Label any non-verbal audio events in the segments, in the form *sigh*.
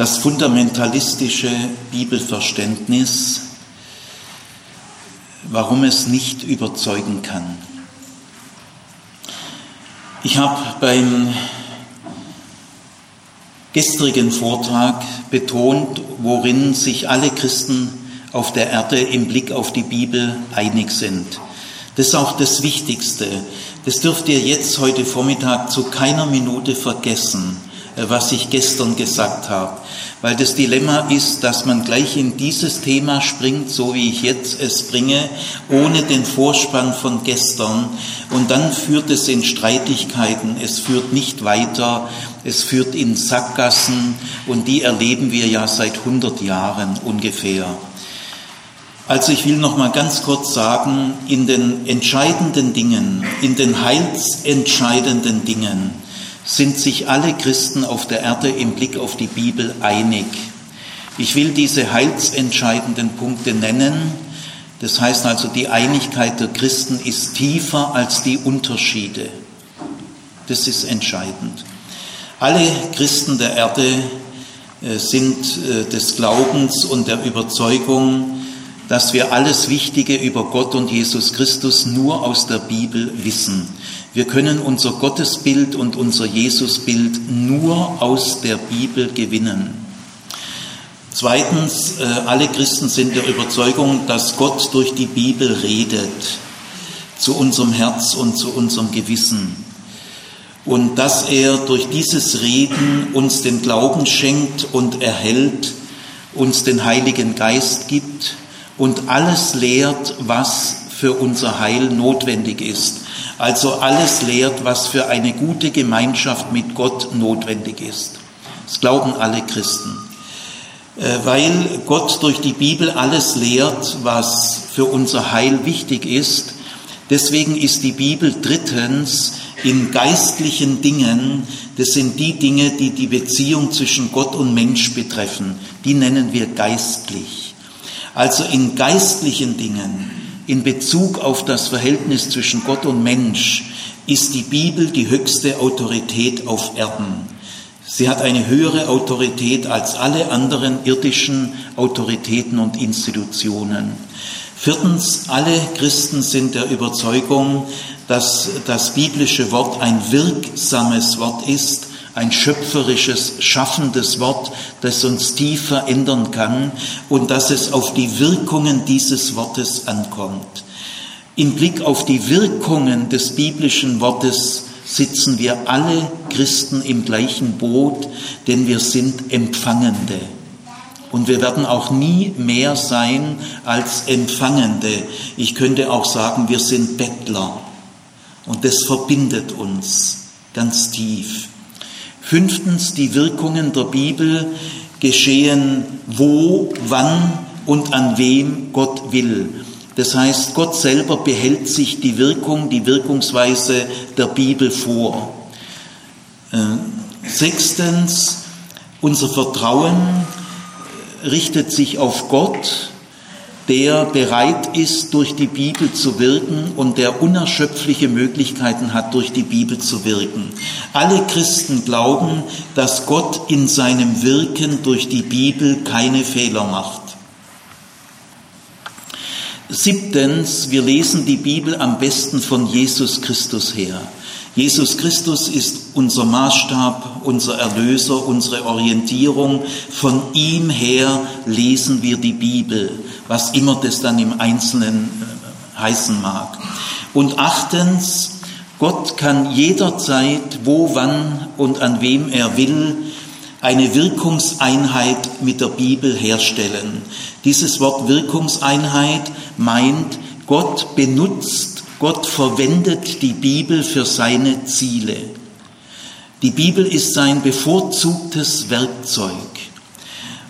das fundamentalistische Bibelverständnis, warum es nicht überzeugen kann. Ich habe beim gestrigen Vortrag betont, worin sich alle Christen auf der Erde im Blick auf die Bibel einig sind. Das ist auch das Wichtigste. Das dürft ihr jetzt heute Vormittag zu keiner Minute vergessen, was ich gestern gesagt habe. Weil das Dilemma ist, dass man gleich in dieses Thema springt, so wie ich jetzt es bringe, ohne den Vorspann von gestern. Und dann führt es in Streitigkeiten, es führt nicht weiter, es führt in Sackgassen und die erleben wir ja seit 100 Jahren ungefähr. Also ich will noch mal ganz kurz sagen, in den entscheidenden Dingen, in den heilsentscheidenden Dingen sind sich alle Christen auf der Erde im Blick auf die Bibel einig. Ich will diese heilsentscheidenden Punkte nennen. Das heißt also, die Einigkeit der Christen ist tiefer als die Unterschiede. Das ist entscheidend. Alle Christen der Erde äh, sind äh, des Glaubens und der Überzeugung, dass wir alles Wichtige über Gott und Jesus Christus nur aus der Bibel wissen. Wir können unser Gottesbild und unser Jesusbild nur aus der Bibel gewinnen. Zweitens, äh, alle Christen sind der Überzeugung, dass Gott durch die Bibel redet zu unserem Herz und zu unserem Gewissen. Und dass er durch dieses Reden uns den Glauben schenkt und erhält, uns den Heiligen Geist gibt und alles lehrt, was für unser Heil notwendig ist. Also alles lehrt, was für eine gute Gemeinschaft mit Gott notwendig ist. Das glauben alle Christen. Äh, weil Gott durch die Bibel alles lehrt, was für unser Heil wichtig ist, deswegen ist die Bibel drittens in geistlichen Dingen, das sind die Dinge, die die Beziehung zwischen Gott und Mensch betreffen, die nennen wir geistlich. Also in geistlichen Dingen, in Bezug auf das Verhältnis zwischen Gott und Mensch, ist die Bibel die höchste Autorität auf Erden. Sie hat eine höhere Autorität als alle anderen irdischen Autoritäten und Institutionen. Viertens, alle Christen sind der Überzeugung, dass das biblische Wort ein wirksames Wort ist ein schöpferisches, schaffendes Wort, das uns tief verändern kann und dass es auf die Wirkungen dieses Wortes ankommt. Im Blick auf die Wirkungen des biblischen Wortes sitzen wir alle Christen im gleichen Boot, denn wir sind Empfangende. Und wir werden auch nie mehr sein als Empfangende. Ich könnte auch sagen, wir sind Bettler. Und das verbindet uns ganz tief. Fünftens, die Wirkungen der Bibel geschehen wo, wann und an wem Gott will. Das heißt, Gott selber behält sich die Wirkung, die Wirkungsweise der Bibel vor. Äh, sechstens, unser Vertrauen richtet sich auf Gott der bereit ist, durch die Bibel zu wirken und der unerschöpfliche Möglichkeiten hat, durch die Bibel zu wirken. Alle Christen glauben, dass Gott in seinem Wirken durch die Bibel keine Fehler macht. Siebtens, wir lesen die Bibel am besten von Jesus Christus her. Jesus Christus ist unser Maßstab, unser Erlöser, unsere Orientierung. Von ihm her lesen wir die Bibel, was immer das dann im Einzelnen äh, heißen mag. Und achtens, Gott kann jederzeit, wo, wann und an wem er will, eine Wirkungseinheit mit der Bibel herstellen. Dieses Wort Wirkungseinheit meint, Gott benutzt Gott verwendet die Bibel für seine Ziele. Die Bibel ist sein bevorzugtes Werkzeug.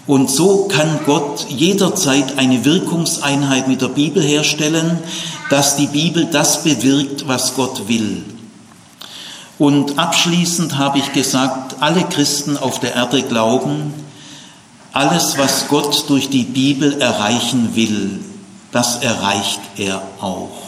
Und so kann Gott jederzeit eine Wirkungseinheit mit der Bibel herstellen, dass die Bibel das bewirkt, was Gott will. Und abschließend habe ich gesagt, alle Christen auf der Erde glauben, alles, was Gott durch die Bibel erreichen will, das erreicht er auch.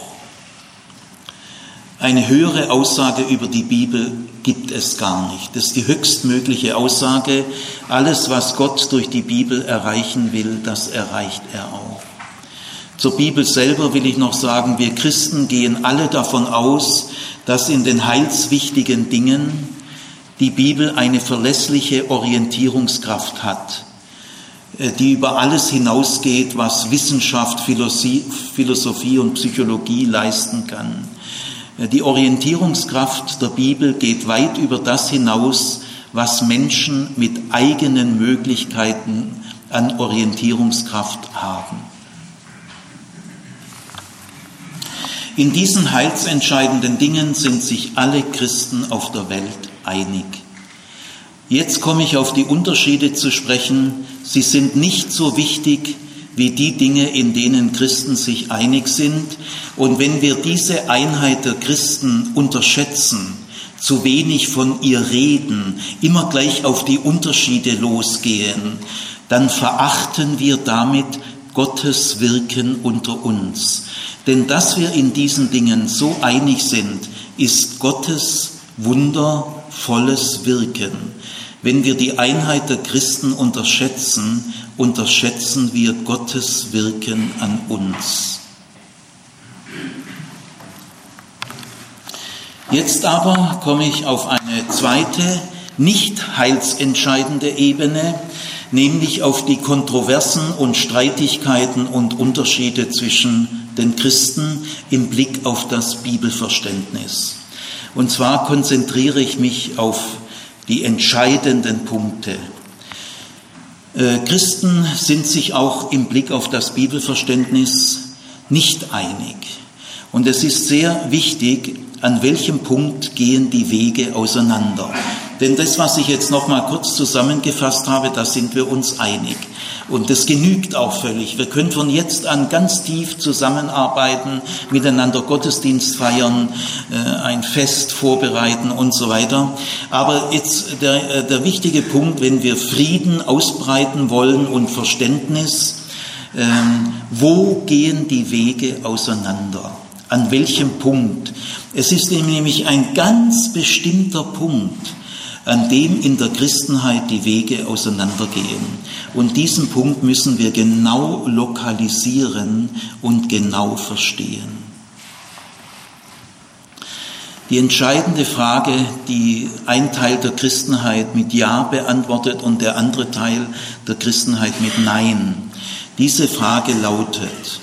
Eine höhere Aussage über die Bibel gibt es gar nicht. Das ist die höchstmögliche Aussage. Alles, was Gott durch die Bibel erreichen will, das erreicht er auch. Zur Bibel selber will ich noch sagen, wir Christen gehen alle davon aus, dass in den heilswichtigen Dingen die Bibel eine verlässliche Orientierungskraft hat, äh, die über alles hinausgeht, was Wissenschaft, Philosophie und Psychologie leisten kann. Äh, die Orientierungskraft der Bibel geht weit über das hinaus, was Menschen mit eigenen Möglichkeiten an Orientierungskraft haben. In diesen heilsentscheidenden Dingen sind sich alle Christen auf der Welt einig. Jetzt komme ich auf die Unterschiede zu sprechen. Sie sind nicht so wichtig wie die Dinge, in denen Christen sich einig sind. Und wenn wir diese Einheit der Christen unterschätzen, zu wenig von ihr reden, immer gleich auf die Unterschiede losgehen, dann verachten wir damit Gottes Wirken unter uns. Denn dass wir in diesen Dingen so einig sind, ist Gottes wundervolles Wirken. Wenn wir die Einheit der Christen unterschätzen, unterschätzen wir Gottes Wirken an uns. Jetzt aber komme ich auf eine zweite, nicht heilsentscheidende Ebene, nämlich auf die Kontroversen und Streitigkeiten und Unterschiede zwischen den Christen im Blick auf das Bibelverständnis. Und zwar konzentriere ich mich auf die entscheidenden Punkte. Äh, Christen sind sich auch im Blick auf das Bibelverständnis nicht einig. Und es ist sehr wichtig, an welchem Punkt gehen die Wege auseinander. Denn das, was ich jetzt noch mal kurz zusammengefasst habe, da sind wir uns einig. Und das genügt auch völlig. Wir können von jetzt an ganz tief zusammenarbeiten, miteinander Gottesdienst feiern, äh, ein Fest vorbereiten und so weiter. Aber jetzt der, äh, der wichtige Punkt, wenn wir Frieden ausbreiten wollen und Verständnis, ähm, wo gehen die Wege auseinander? An welchem Punkt? Es ist nämlich ein ganz bestimmter Punkt, an dem in der Christenheit die Wege auseinandergehen. Und diesen Punkt müssen wir genau lokalisieren und genau verstehen. Die entscheidende Frage, die ein Teil der Christenheit mit Ja beantwortet und der andere Teil der Christenheit mit Nein. Diese Frage lautet,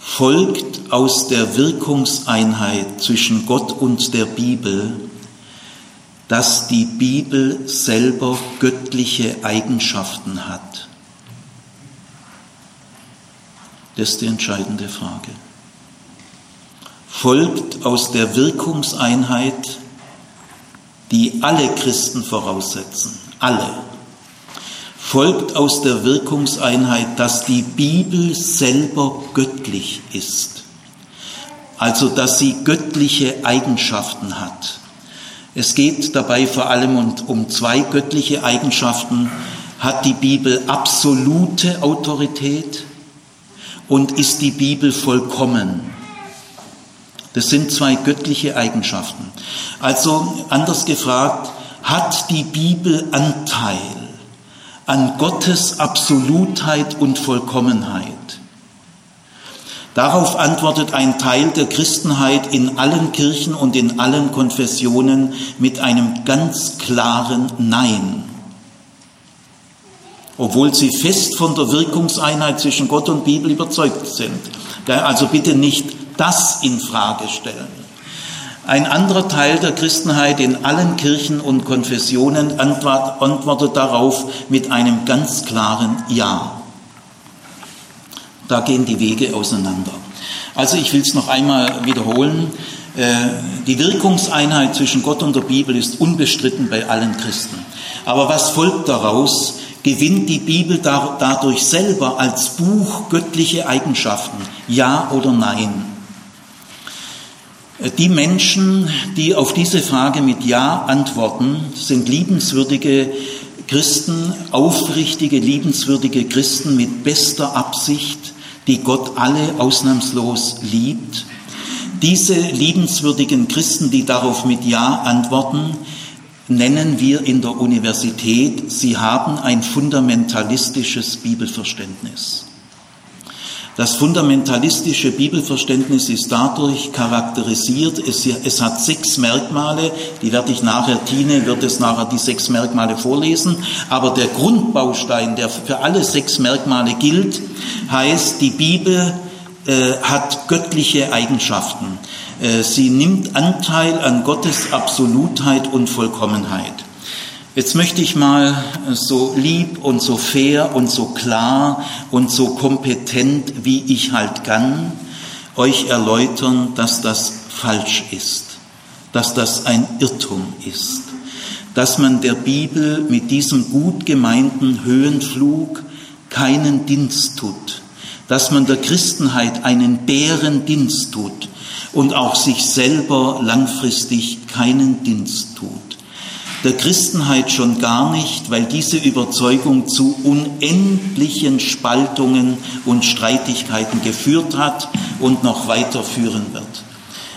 folgt aus der Wirkungseinheit zwischen Gott und der Bibel dass die Bibel selber göttliche Eigenschaften hat? Das ist die entscheidende Frage. Folgt aus der Wirkungseinheit, die alle Christen voraussetzen, alle, folgt aus der Wirkungseinheit, dass die Bibel selber göttlich ist, also dass sie göttliche Eigenschaften hat. Es geht dabei vor allem um zwei göttliche Eigenschaften. Hat die Bibel absolute Autorität und ist die Bibel vollkommen? Das sind zwei göttliche Eigenschaften. Also anders gefragt, hat die Bibel Anteil an Gottes Absolutheit und Vollkommenheit? Darauf antwortet ein Teil der Christenheit in allen Kirchen und in allen Konfessionen mit einem ganz klaren Nein. Obwohl sie fest von der Wirkungseinheit zwischen Gott und Bibel überzeugt sind. Also bitte nicht das in Frage stellen. Ein anderer Teil der Christenheit in allen Kirchen und Konfessionen antwortet darauf mit einem ganz klaren Ja. Da gehen die Wege auseinander. Also ich will es noch einmal wiederholen. Äh, die Wirkungseinheit zwischen Gott und der Bibel ist unbestritten bei allen Christen. Aber was folgt daraus? Gewinnt die Bibel dadurch selber als Buch göttliche Eigenschaften? Ja oder nein? Äh, die Menschen, die auf diese Frage mit Ja antworten, sind liebenswürdige Christen, aufrichtige, liebenswürdige Christen mit bester Absicht, die Gott alle ausnahmslos liebt. Diese liebenswürdigen Christen, die darauf mit Ja antworten, nennen wir in der Universität, sie haben ein fundamentalistisches Bibelverständnis. Das fundamentalistische Bibelverständnis ist dadurch charakterisiert, es, es, hat sechs Merkmale, die werde ich nachher, Tine wird es nachher die sechs Merkmale vorlesen, aber der Grundbaustein, der für alle sechs Merkmale gilt, heißt, die Bibel äh, hat göttliche Eigenschaften. Äh, sie nimmt Anteil an Gottes Absolutheit und Vollkommenheit. Jetzt möchte ich mal so lieb und so fair und so klar und so kompetent, wie ich halt kann, euch erläutern, dass das falsch ist, dass das ein Irrtum ist, dass man der Bibel mit diesem gut gemeinten Höhenflug keinen Dienst tut, dass man der Christenheit einen Bärendienst tut und auch sich selber langfristig keinen Dienst tut der Christenheit schon gar nicht, weil diese Überzeugung zu unendlichen Spaltungen und Streitigkeiten geführt hat und noch weiterführen wird.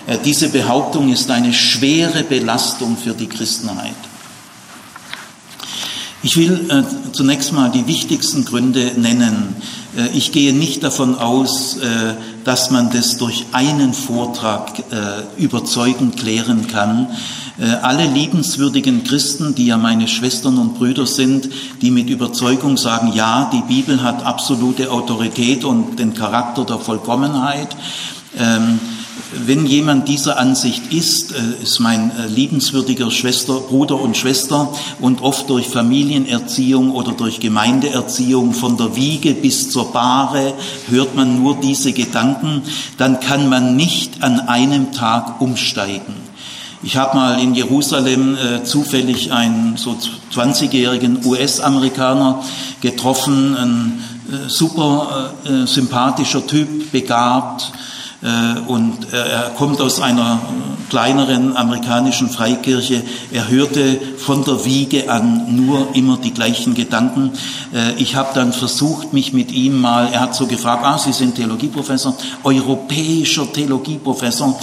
Äh, diese Behauptung ist eine schwere Belastung für die Christenheit. Ich will äh, zunächst mal die wichtigsten Gründe nennen. Äh, ich gehe nicht davon aus, äh, dass man das durch einen Vortrag äh, überzeugend klären kann. Alle liebenswürdigen Christen, die ja meine Schwestern und Brüder sind, die mit Überzeugung sagen, ja, die Bibel hat absolute Autorität und den Charakter der Vollkommenheit, ähm, wenn jemand dieser Ansicht ist, äh, ist mein äh, liebenswürdiger Schwester, Bruder und Schwester und oft durch Familienerziehung oder durch Gemeindeerziehung von der Wiege bis zur Bahre hört man nur diese Gedanken, dann kann man nicht an einem Tag umsteigen. Ich habe mal in Jerusalem äh, zufällig einen so 20-jährigen US-Amerikaner getroffen, ein äh, super äh, sympathischer Typ, begabt, äh, und er kommt aus einer kleineren amerikanischen Freikirche. Er hörte von der Wiege an nur immer die gleichen Gedanken. Äh, ich habe dann versucht, mich mit ihm mal, er hat so gefragt, ah, Sie sind Theologieprofessor, europäischer Theologieprofessor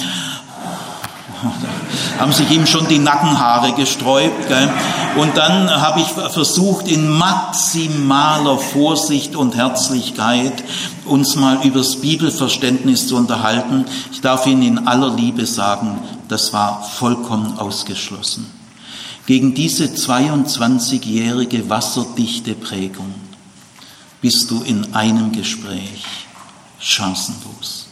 haben sich ihm schon die Nackenhaare gesträubt. Gell? Und dann habe ich versucht, in maximaler Vorsicht und Herzlichkeit uns mal übers Bibelverständnis zu unterhalten. Ich darf Ihnen in aller Liebe sagen, das war vollkommen ausgeschlossen. Gegen diese 22-jährige wasserdichte Prägung bist du in einem Gespräch chancenlos.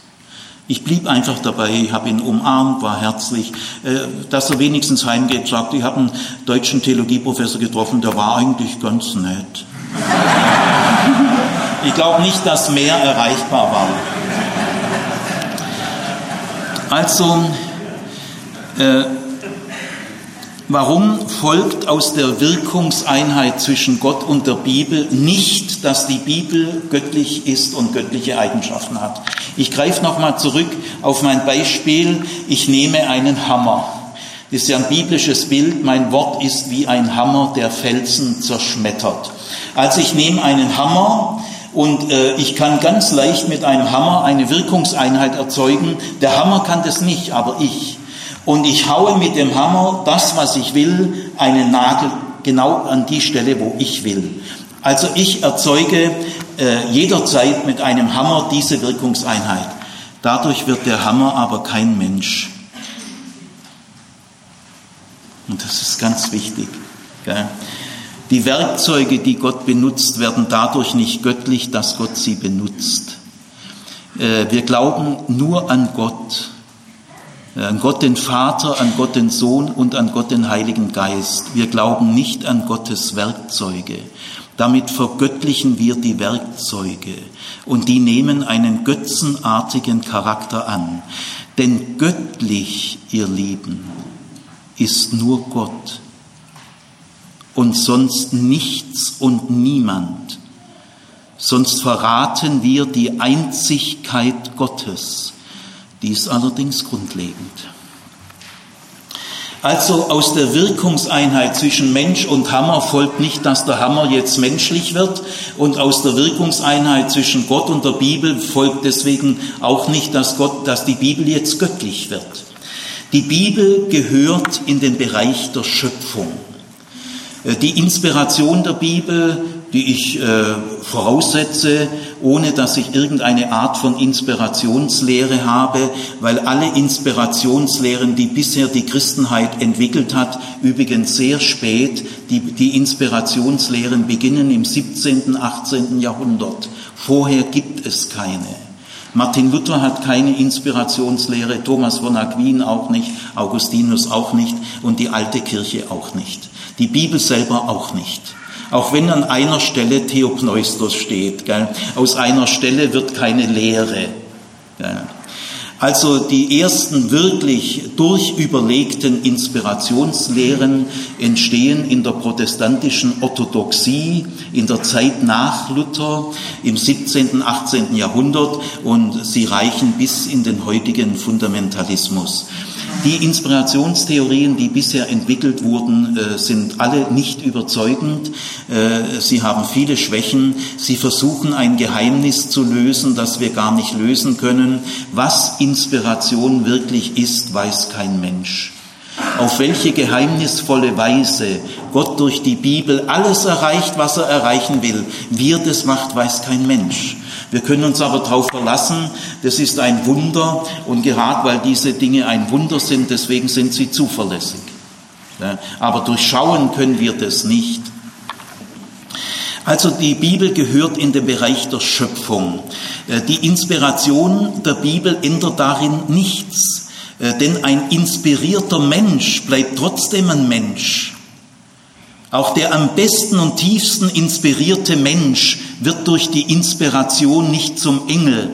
Ich blieb einfach dabei, ich habe ihn umarmt, war herzlich. Äh, dass er wenigstens heimgeht, sagt, ich habe einen deutschen Theologieprofessor getroffen, der war eigentlich ganz nett. Ich glaube nicht, dass mehr erreichbar war. Also, äh, Warum folgt aus der Wirkungseinheit zwischen Gott und der Bibel nicht, dass die Bibel göttlich ist und göttliche Eigenschaften hat? Ich greife nochmal zurück auf mein Beispiel. Ich nehme einen Hammer. Das ist ja ein biblisches Bild. Mein Wort ist wie ein Hammer, der Felsen zerschmettert. Also ich nehme einen Hammer und äh, ich kann ganz leicht mit einem Hammer eine Wirkungseinheit erzeugen. Der Hammer kann das nicht, aber ich und ich haue mit dem Hammer das, was ich will, einen Nagel genau an die Stelle, wo ich will. Also ich erzeuge äh, jederzeit mit einem Hammer diese Wirkungseinheit. Dadurch wird der Hammer aber kein Mensch. Und das ist ganz wichtig. Gell? Die Werkzeuge, die Gott benutzt, werden dadurch nicht göttlich, dass Gott sie benutzt. Äh, wir glauben nur an Gott an Gott den Vater, an Gott den Sohn und an Gott den Heiligen Geist. Wir glauben nicht an Gottes Werkzeuge. Damit vergöttlichen wir die Werkzeuge und die nehmen einen götzenartigen Charakter an. Denn göttlich, ihr Lieben, ist nur Gott und sonst nichts und niemand. Sonst verraten wir die Einzigkeit Gottes die ist allerdings grundlegend. Also aus der Wirkungseinheit zwischen Mensch und Hammer folgt nicht, dass der Hammer jetzt menschlich wird und aus der Wirkungseinheit zwischen Gott und der Bibel folgt deswegen auch nicht, dass Gott, dass die Bibel jetzt göttlich wird. Die Bibel gehört in den Bereich der Schöpfung. Äh, die Inspiration der Bibel, die ich äh, voraussetze, ohne dass ich irgendeine Art von Inspirationslehre habe, weil alle Inspirationslehren, die bisher die Christenheit entwickelt hat, übrigens sehr spät, die, die Inspirationslehren beginnen im 17., 18. Jahrhundert. Vorher gibt es keine. Martin Luther hat keine Inspirationslehre, Thomas von Aquin auch nicht, Augustinus auch nicht und die alte Kirche auch nicht. Die Bibel selber auch nicht. Auch wenn an einer Stelle Theopneustos steht. Gell? Aus einer Stelle wird keine Lehre. Gell? Also die ersten wirklich durchüberlegten Inspirationslehren entstehen in der protestantischen Orthodoxie in der Zeit nach Luther im 17., 18. Jahrhundert und sie reichen bis in den heutigen Fundamentalismus. Die Inspirationstheorien, die bisher entwickelt wurden, äh, sind alle nicht überzeugend. Äh, sie haben viele Schwächen. Sie versuchen ein Geheimnis zu lösen, das wir gar nicht lösen können. Was Inspiration wirklich ist, weiß kein Mensch. Auf welche geheimnisvolle Weise Gott durch die Bibel alles erreicht, was er erreichen will, wie er das macht, weiß kein Mensch. Wir können uns aber darauf verlassen, das ist ein Wunder und gerade weil diese Dinge ein Wunder sind, deswegen sind sie zuverlässig. Aber durchschauen können wir das nicht. Also die Bibel gehört in den Bereich der Schöpfung. Äh, die Inspiration der Bibel ändert darin nichts, äh, denn ein inspirierter Mensch bleibt trotzdem ein Mensch. Auch der am besten und tiefsten inspirierte Mensch wird durch die Inspiration nicht zum Engel.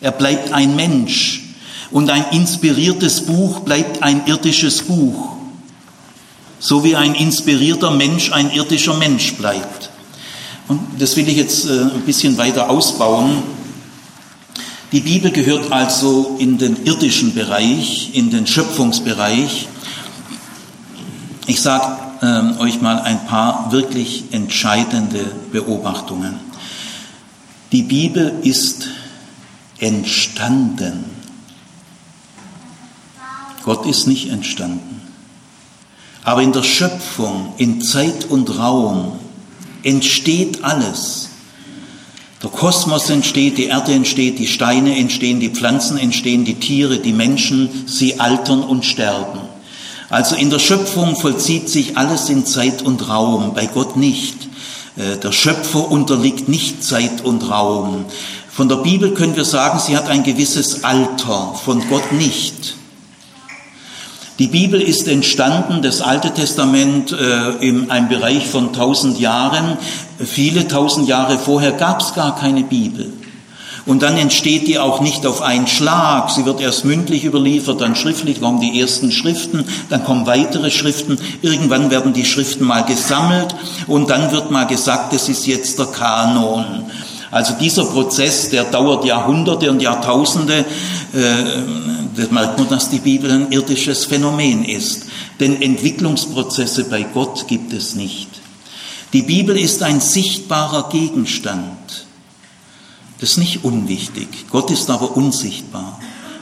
Er bleibt ein Mensch. Und ein inspiriertes Buch bleibt ein irdisches Buch. So wie ein inspirierter Mensch ein irdischer Mensch bleibt. Und das will ich jetzt äh, ein bisschen weiter ausbauen. Die Bibel gehört also in den irdischen Bereich, in den Schöpfungsbereich. Ich sage ähm, euch mal ein paar wirklich entscheidende Beobachtungen. Die Bibel ist entstanden. Gott ist nicht entstanden. Aber in der Schöpfung, in Zeit und Raum entsteht alles. Der Kosmos entsteht, die Erde entsteht, die Steine entstehen, die Pflanzen entstehen, die Tiere, die Menschen, sie altern und sterben. Also in der Schöpfung vollzieht sich alles in Zeit und Raum, bei Gott nicht. Äh, der Schöpfer unterliegt nicht Zeit und Raum. Von der Bibel können wir sagen, sie hat ein gewisses Alter, von Gott nicht. Die Bibel ist entstanden, das Alte Testament äh, in einem Bereich von tausend Jahren. Viele tausend Jahre vorher gab es gar keine Bibel. Und dann entsteht die auch nicht auf einen Schlag. Sie wird erst mündlich überliefert, dann schriftlich kommen die ersten Schriften, dann kommen weitere Schriften. Irgendwann werden die Schriften mal gesammelt und dann wird mal gesagt, das ist jetzt der Kanon. Also dieser Prozess, der dauert Jahrhunderte und Jahrtausende. Äh, das merkt man, dass die Bibel ein irdisches Phänomen ist. Denn Entwicklungsprozesse bei Gott gibt es nicht. Die Bibel ist ein sichtbarer Gegenstand. Das ist nicht unwichtig. Gott ist aber unsichtbar.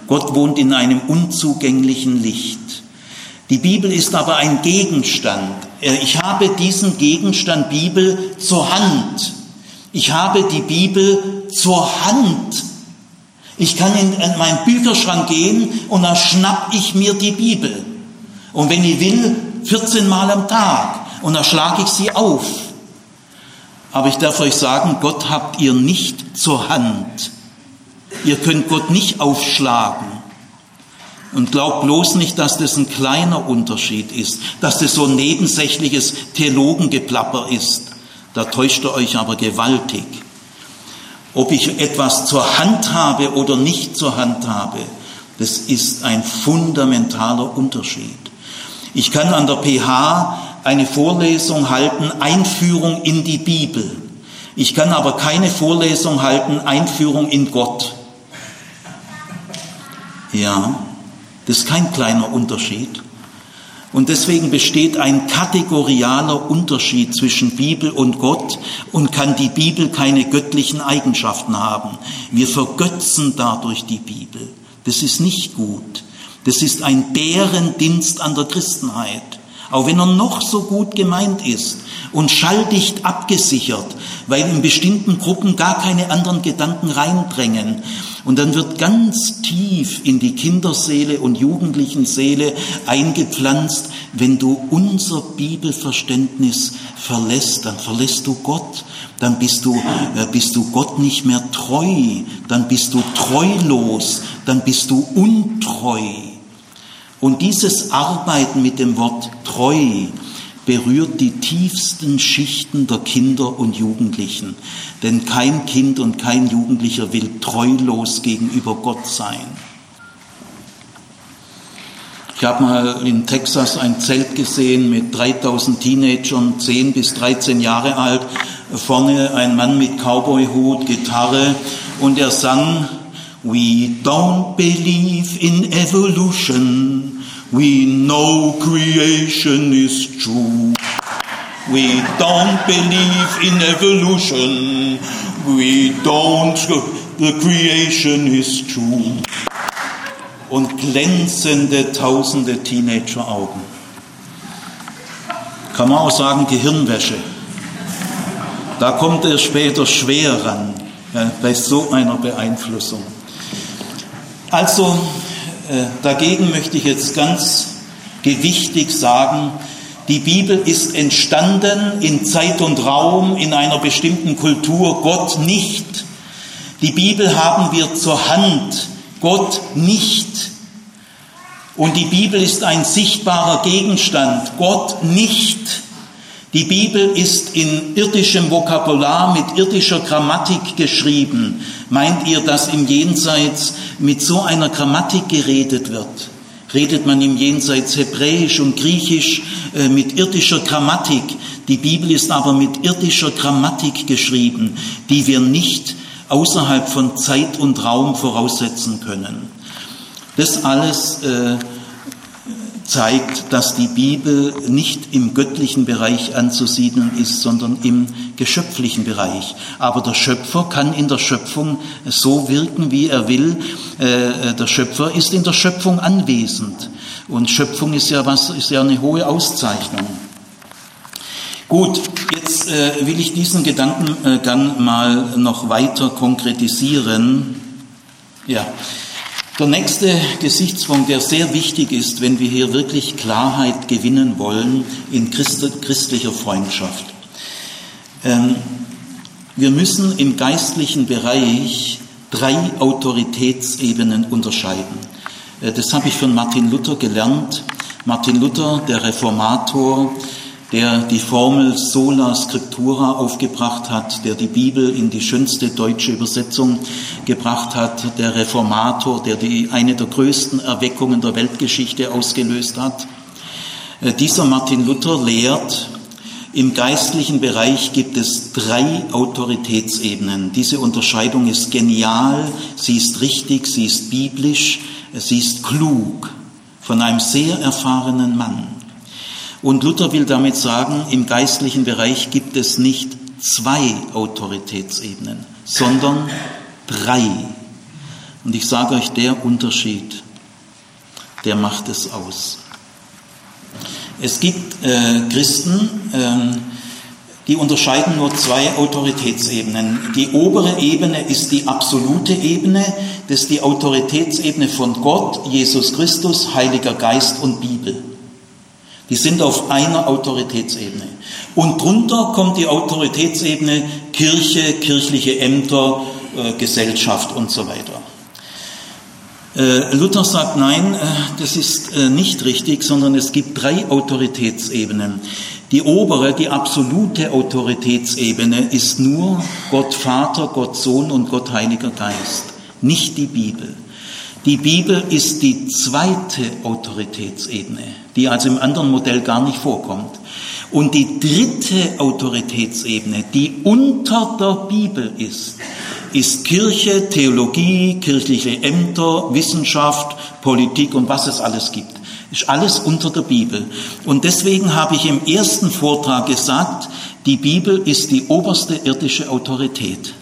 Gott wohnt in einem unzugänglichen Licht. Die Bibel ist aber ein Gegenstand. Äh, ich habe diesen Gegenstand Bibel zur Hand. Ich habe die Bibel zur Hand. Ich kann in meinen Bücherschrank gehen und dann schnapp ich mir die Bibel. Und wenn ich will, 14 Mal am Tag. Und dann schlage ich sie auf. Aber ich darf euch sagen, Gott habt ihr nicht zur Hand. Ihr könnt Gott nicht aufschlagen. Und glaubt bloß nicht, dass das ein kleiner Unterschied ist, dass das so ein nebensächliches Theologengeplapper ist. Da täuscht ihr euch aber gewaltig. Ob ich etwas zur Hand habe oder nicht zur Hand habe, das ist ein fundamentaler Unterschied. Ich kann an der PH eine Vorlesung halten, Einführung in die Bibel. Ich kann aber keine Vorlesung halten, Einführung in Gott. Ja, das ist kein kleiner Unterschied. Und deswegen besteht ein kategorialer Unterschied zwischen Bibel und Gott und kann die Bibel keine göttlichen Eigenschaften haben. Wir vergötzen dadurch die Bibel. Das ist nicht gut. Das ist ein Bärendienst an der Christenheit. Auch wenn er noch so gut gemeint ist und schalldicht abgesichert, weil in bestimmten Gruppen gar keine anderen Gedanken reindrängen. Und dann wird ganz tief in die Kinderseele und Jugendlichenseele eingepflanzt, wenn du unser Bibelverständnis verlässt, dann verlässt du Gott, dann bist du, äh, bist du Gott nicht mehr treu, dann bist du treulos, dann bist du untreu. Und dieses Arbeiten mit dem Wort treu berührt die tiefsten Schichten der Kinder und Jugendlichen. Denn kein Kind und kein Jugendlicher will treulos gegenüber Gott sein. Ich habe mal in Texas ein Zelt gesehen mit 3000 Teenagern, 10 bis 13 Jahre alt. Vorne ein Mann mit Cowboyhut, Gitarre und er sang We don't believe in evolution. We know creation is true. We don't believe in evolution. We don't, the creation is true. Und glänzende tausende Teenageraugen. Kann man auch sagen Gehirnwäsche. Da kommt er später schwer ran, ja, bei so einer Beeinflussung. Also dagegen möchte ich jetzt ganz gewichtig sagen, die Bibel ist entstanden in Zeit und Raum, in einer bestimmten Kultur, Gott nicht. Die Bibel haben wir zur Hand, Gott nicht. Und die Bibel ist ein sichtbarer Gegenstand, Gott nicht. Die Bibel ist in irdischem Vokabular, mit irdischer Grammatik geschrieben. Meint ihr, dass im Jenseits mit so einer Grammatik geredet wird? Redet man im Jenseits Hebräisch und Griechisch äh, mit irdischer Grammatik? Die Bibel ist aber mit irdischer Grammatik geschrieben, die wir nicht außerhalb von Zeit und Raum voraussetzen können. Das alles äh, zeigt, dass die Bibel nicht im göttlichen Bereich anzusiedeln ist, sondern im geschöpflichen Bereich. Aber der Schöpfer kann in der Schöpfung so wirken, wie er will. Äh, der Schöpfer ist in der Schöpfung anwesend. Und Schöpfung ist ja was, ist ja eine hohe Auszeichnung. Gut, jetzt äh, will ich diesen Gedankengang mal noch weiter konkretisieren. Ja. Der nächste Gesichtspunkt, der sehr wichtig ist, wenn wir hier wirklich Klarheit gewinnen wollen in christlicher Freundschaft. Ähm, wir müssen im geistlichen Bereich drei Autoritätsebenen unterscheiden. Äh, das habe ich von Martin Luther gelernt. Martin Luther, der Reformator, der die Formel sola scriptura aufgebracht hat, der die Bibel in die schönste deutsche Übersetzung gebracht hat, der Reformator, der die, eine der größten Erweckungen der Weltgeschichte ausgelöst hat. Äh, dieser Martin Luther lehrt, im geistlichen Bereich gibt es drei Autoritätsebenen. Diese Unterscheidung ist genial, sie ist richtig, sie ist biblisch, sie ist klug von einem sehr erfahrenen Mann. Und Luther will damit sagen, im geistlichen Bereich gibt es nicht zwei Autoritätsebenen, sondern drei. Und ich sage euch, der Unterschied, der macht es aus. Es gibt äh, Christen, äh, die unterscheiden nur zwei Autoritätsebenen. Die obere Ebene ist die absolute Ebene, das ist die Autoritätsebene von Gott, Jesus Christus, Heiliger Geist und Bibel. Die sind auf einer Autoritätsebene. Und drunter kommt die Autoritätsebene Kirche, kirchliche Ämter, äh, Gesellschaft und so weiter. Äh, Luther sagt, nein, äh, das ist nicht richtig, sondern es gibt drei Autoritätsebenen. Die obere, die absolute Autoritätsebene ist nur Gott Vater, Gott Sohn und Gott Heiliger Geist, nicht die Bibel. Die Bibel ist die zweite Autoritätsebene, die also im anderen Modell gar nicht vorkommt. Und die dritte Autoritätsebene, die unter der Bibel ist, ist Kirche, Theologie, kirchliche Ämter, Wissenschaft, Politik und was es alles gibt. Ist alles unter der Bibel. Und deswegen habe ich im ersten Vortrag gesagt, die Bibel ist die oberste irdische Autorität.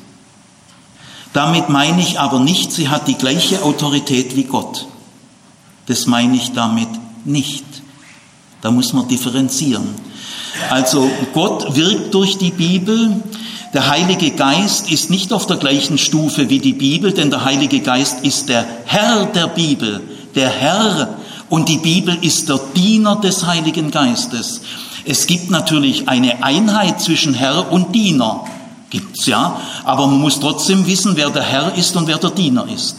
Damit meine ich aber nicht, sie hat die gleiche Autorität wie Gott. Das meine ich damit nicht. Da muss man differenzieren. Also Gott wirkt durch die Bibel. Der Heilige Geist ist nicht auf der gleichen Stufe wie die Bibel, denn der Heilige Geist ist der Herr der Bibel, der Herr. Und die Bibel ist der Diener des Heiligen Geistes. Es gibt natürlich eine Einheit zwischen Herr und Diener. Gibt's ja. Aber man muss trotzdem wissen, wer der Herr ist und wer der Diener ist.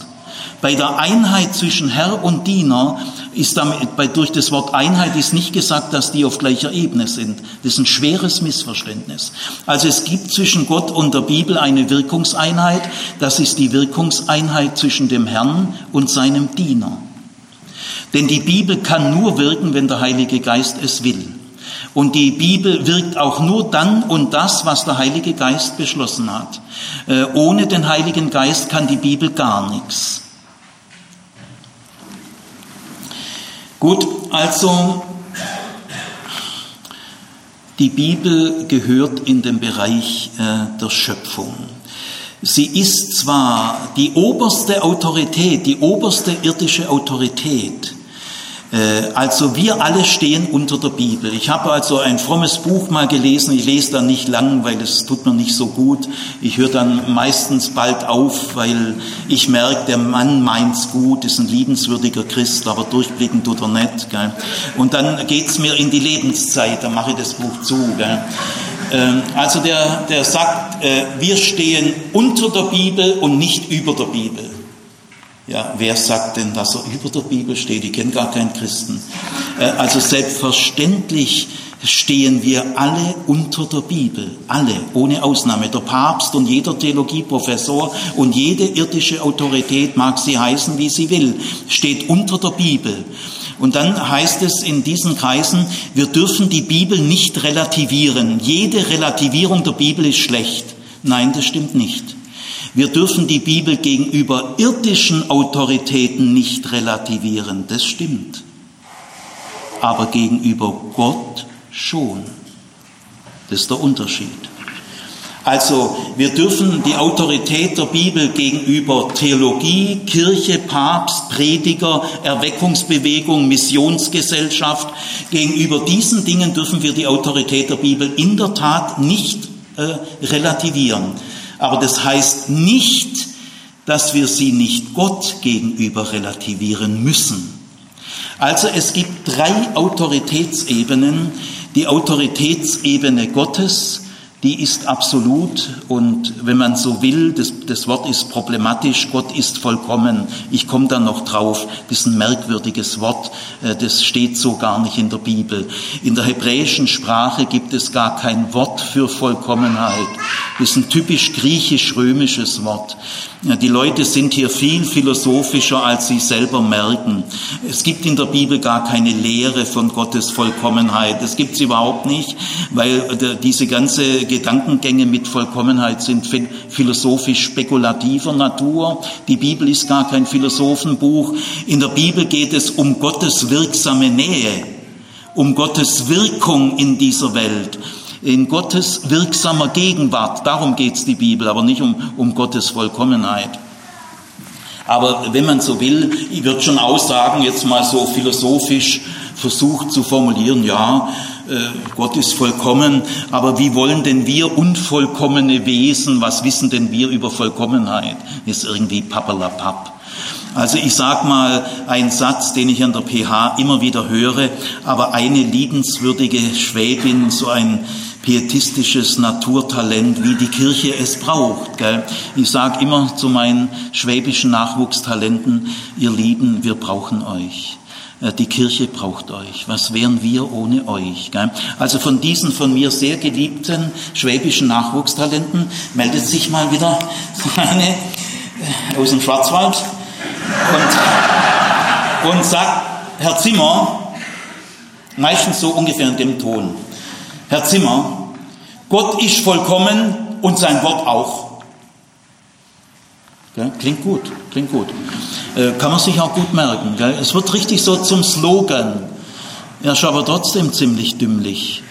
Bei der Einheit zwischen Herr und Diener ist damit, bei, durch das Wort Einheit ist nicht gesagt, dass die auf gleicher Ebene sind. Das ist ein schweres Missverständnis. Also es gibt zwischen Gott und der Bibel eine Wirkungseinheit. Das ist die Wirkungseinheit zwischen dem Herrn und seinem Diener. Denn die Bibel kann nur wirken, wenn der Heilige Geist es will. Und die Bibel wirkt auch nur dann und das, was der Heilige Geist beschlossen hat. Äh, ohne den Heiligen Geist kann die Bibel gar nichts. Gut, also die Bibel gehört in den Bereich äh, der Schöpfung. Sie ist zwar die oberste Autorität, die oberste irdische Autorität, also wir alle stehen unter der Bibel. Ich habe also ein frommes Buch mal gelesen. Ich lese dann nicht lang, weil es tut mir nicht so gut. Ich höre dann meistens bald auf, weil ich merke, der Mann meint's gut, ist ein liebenswürdiger Christ, aber durchblicken tut er nicht. Gell? Und dann geht's mir in die Lebenszeit, dann mache ich das Buch zu. Gell? Ähm, also der, der sagt, äh, wir stehen unter der Bibel und nicht über der Bibel. Ja, wer sagt denn, dass er über der Bibel steht? Ich kenne gar keinen Christen. Äh, also selbstverständlich stehen wir alle unter der Bibel, alle, ohne Ausnahme. Der Papst und jeder Theologieprofessor und jede irdische Autorität, mag sie heißen, wie sie will, steht unter der Bibel. Und dann heißt es in diesen Kreisen, wir dürfen die Bibel nicht relativieren. Jede Relativierung der Bibel ist schlecht. Nein, das stimmt nicht. Wir dürfen die Bibel gegenüber irdischen Autoritäten nicht relativieren, das stimmt. Aber gegenüber Gott schon. Das ist der Unterschied. Also wir dürfen die Autorität der Bibel gegenüber Theologie, Kirche, Papst, Prediger, Erweckungsbewegung, Missionsgesellschaft, gegenüber diesen Dingen dürfen wir die Autorität der Bibel in der Tat nicht äh, relativieren. Aber das heißt nicht, dass wir sie nicht Gott gegenüber relativieren müssen. Also es gibt drei Autoritätsebenen. Die Autoritätsebene Gottes, die ist absolut und wenn man so will, das, das Wort ist problematisch, Gott ist vollkommen. Ich komme da noch drauf, das ist ein merkwürdiges Wort, äh, das steht so gar nicht in der Bibel. In der hebräischen Sprache gibt es gar kein Wort für Vollkommenheit. Das ist ein typisch griechisch-römisches Wort. Die Leute sind hier viel philosophischer, als sie selber merken. Es gibt in der Bibel gar keine Lehre von Gottes Vollkommenheit. Das gibt es überhaupt nicht, weil diese ganze Gedankengänge mit Vollkommenheit sind philosophisch spekulativer Natur. Die Bibel ist gar kein Philosophenbuch. In der Bibel geht es um Gottes wirksame Nähe, um Gottes Wirkung in dieser Welt in Gottes wirksamer Gegenwart. Darum geht's die Bibel, aber nicht um, um Gottes Vollkommenheit. Aber wenn man so will, ich würde schon aussagen, jetzt mal so philosophisch versucht zu formulieren, ja, Gott ist vollkommen, aber wie wollen denn wir unvollkommene Wesen, was wissen denn wir über Vollkommenheit? Ist irgendwie pappelapapp. Also ich sag mal einen Satz, den ich an der PH immer wieder höre, aber eine liebenswürdige Schwäbin, so ein pietistisches Naturtalent, wie die Kirche es braucht. Gell? Ich sage immer zu meinen schwäbischen Nachwuchstalenten, ihr Lieben, wir brauchen euch. Äh, die Kirche braucht euch. Was wären wir ohne euch? Also von diesen von mir sehr geliebten schwäbischen Nachwuchstalenten meldet sich mal wieder eine äh, aus dem Schwarzwald und, und sagt, Herr Zimmer, meistens so ungefähr in dem Ton, Herr Zimmer, Gott ist vollkommen und sein Wort auch. Klingt gut, klingt gut. Äh, kann man sich auch gut merken. Es wird richtig so zum Slogan. Er ist aber trotzdem ziemlich dümmlich.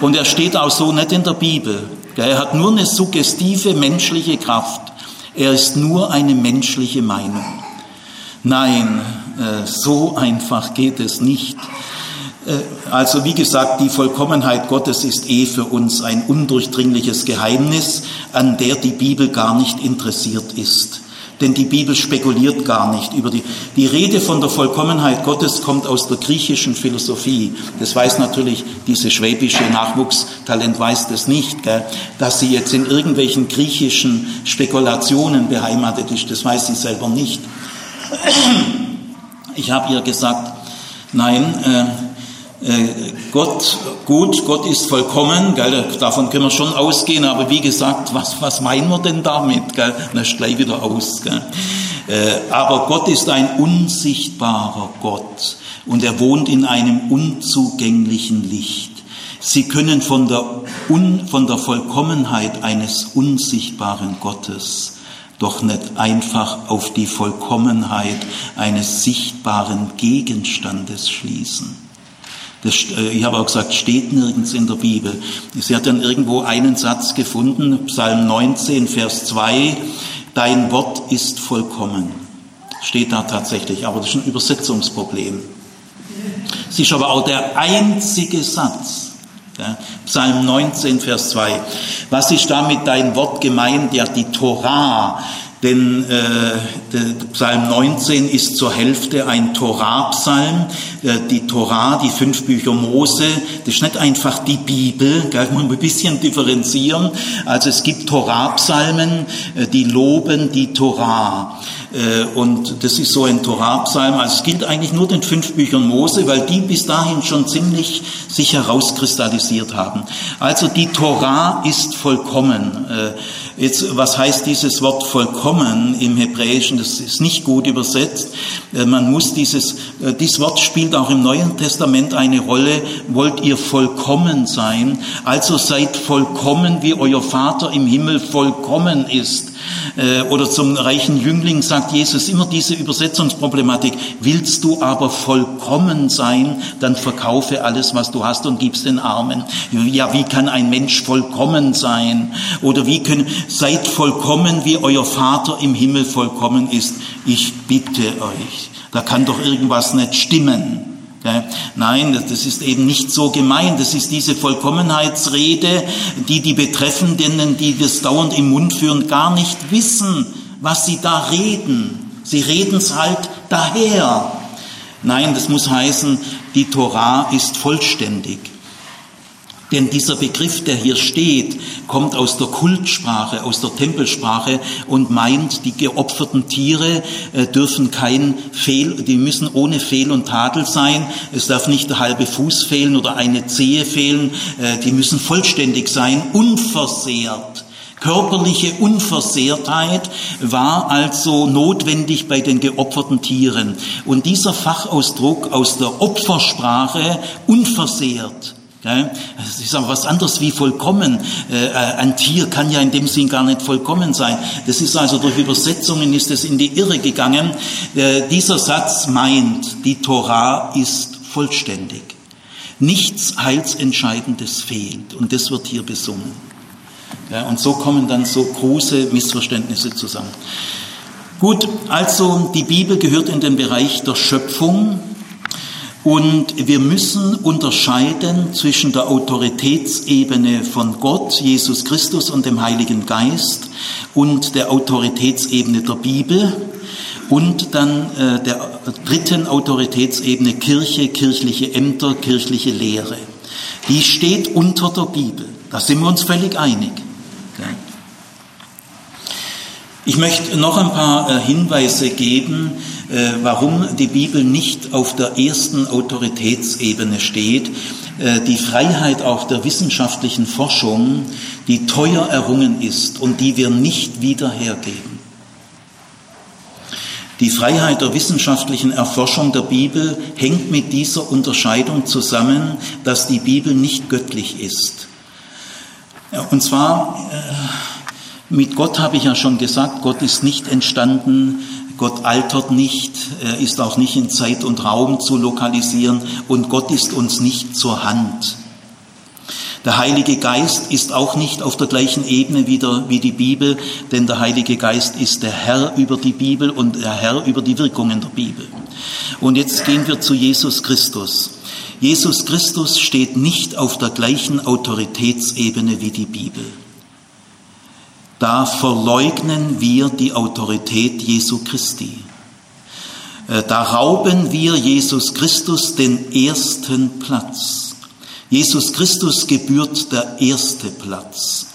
Und er steht auch so nicht in der Bibel. Er hat nur eine suggestive menschliche Kraft. Er ist nur eine menschliche Meinung. Nein, äh, so einfach geht es nicht. Äh, also wie gesagt, die Vollkommenheit Gottes ist eh für uns ein undurchdringliches Geheimnis, an der die Bibel gar nicht interessiert ist. Denn die Bibel spekuliert gar nicht über die, die Rede von der Vollkommenheit Gottes kommt aus der griechischen Philosophie. Das weiß natürlich diese schwäbische Nachwuchstalent weiß das nicht, gell? dass sie jetzt in irgendwelchen griechischen Spekulationen beheimatet ist. Das weiß sie selber nicht. Ich habe ihr gesagt, nein, äh, Gott, gut, Gott ist vollkommen, gell, davon können wir schon ausgehen, aber wie gesagt, was, was meinen wir denn damit? Gell? Das ist gleich wieder aus. Gell? Äh, aber Gott ist ein unsichtbarer Gott und er wohnt in einem unzugänglichen Licht. Sie können von der, Un, von der Vollkommenheit eines unsichtbaren Gottes doch nicht einfach auf die Vollkommenheit eines sichtbaren Gegenstandes schließen. Das, äh, ich habe auch gesagt, steht nirgends in der Bibel. Sie hat dann irgendwo einen Satz gefunden, Psalm 19, Vers 2, Dein Wort ist vollkommen. Steht da tatsächlich, aber das ist ein Übersetzungsproblem. Es ist aber auch der einzige Satz. Ja, Psalm 19, Vers 2. Was ist da mit dein Wort gemeint? Ja, die Torah, denn äh, Psalm 19 ist zur Hälfte ein Torah-Psalm. Äh, die Torah, die fünf Bücher Mose, das ist nicht einfach die Bibel, gell, man ein bisschen differenzieren. Also es gibt Torah-Psalmen, äh, die loben die Torah. Äh, und das ist so ein Torah-Psalm. Also es gilt eigentlich nur den fünf Büchern Mose, weil die bis dahin schon ziemlich sich herauskristallisiert haben. Also die Torah ist vollkommen. Jetzt, was heißt dieses Wort vollkommen im Hebräischen? Das ist nicht gut übersetzt. Äh, man muss dieses, äh, dieses Wort spielt auch im Neuen Testament eine Rolle. Wollt ihr vollkommen sein? Also seid vollkommen, wie euer Vater im Himmel vollkommen ist. Äh, oder zum reichen Jüngling sagt Jesus immer diese Übersetzungsproblematik. Willst du aber vollkommen sein, dann verkaufe alles, was du hast und gib's den Armen. Ja, wie kann ein Mensch vollkommen sein? Oder wie können, seid vollkommen, wie euer Vater im Himmel vollkommen ist. Ich bitte euch. Da kann doch irgendwas nicht stimmen. Nein, das ist eben nicht so gemeint. Das ist diese Vollkommenheitsrede, die die Betreffenden, die das dauernd im Mund führen, gar nicht wissen, was sie da reden. Sie reden es halt daher. Nein, das muss heißen, die Torah ist vollständig. Denn dieser Begriff, der hier steht, kommt aus der Kultsprache, aus der Tempelsprache und meint, die geopferten Tiere äh, dürfen kein Fehl, die müssen ohne Fehl und Tadel sein. Es darf nicht der halbe Fuß fehlen oder eine Zehe fehlen. Äh, die müssen vollständig sein, unversehrt. Körperliche Unversehrtheit war also notwendig bei den geopferten Tieren. Und dieser Fachausdruck aus der Opfersprache, unversehrt, das ist aber was anderes wie vollkommen. Äh, äh, ein Tier kann ja in dem Sinn gar nicht vollkommen sein. Das ist also durch Übersetzungen ist es in die Irre gegangen. Äh, dieser Satz meint, die Torah ist vollständig. Nichts Heilsentscheidendes fehlt. Und das wird hier besungen. und so kommen dann so große Missverständnisse zusammen. Gut, also die Bibel gehört in den Bereich der Schöpfung. Und wir müssen unterscheiden zwischen der Autoritätsebene von Gott, Jesus Christus und dem Heiligen Geist und der Autoritätsebene der Bibel und dann äh, der dritten Autoritätsebene Kirche, kirchliche Ämter, kirchliche Lehre. Die steht unter der Bibel. Da sind wir uns völlig einig. Ich möchte noch ein paar äh, Hinweise geben, warum die Bibel nicht auf der ersten Autoritätsebene steht. Äh, die Freiheit auch der wissenschaftlichen Forschung, die teuer errungen ist und die wir nicht wieder hergeben. Die Freiheit der wissenschaftlichen Erforschung der Bibel hängt mit dieser Unterscheidung zusammen, dass die Bibel nicht göttlich ist. Und zwar Mit Gott habe ich ja schon gesagt, Gott ist nicht entstanden, Gott altert nicht, er ist auch nicht in Zeit und Raum zu lokalisieren und Gott ist uns nicht zur Hand. Der Heilige Geist ist auch nicht auf der gleichen Ebene wie, der, wie die Bibel, denn der Heilige Geist ist der Herr über die Bibel und der Herr über die Wirkungen der Bibel. Und jetzt gehen wir zu Jesus Christus. Jesus Christus steht nicht auf der gleichen Autoritätsebene wie die Bibel. Da verleugnen wir die Autorität Jesu Christi. Äh, da rauben wir Jesus Christus den ersten Platz. Jesus Christus gebührt der erste Platz.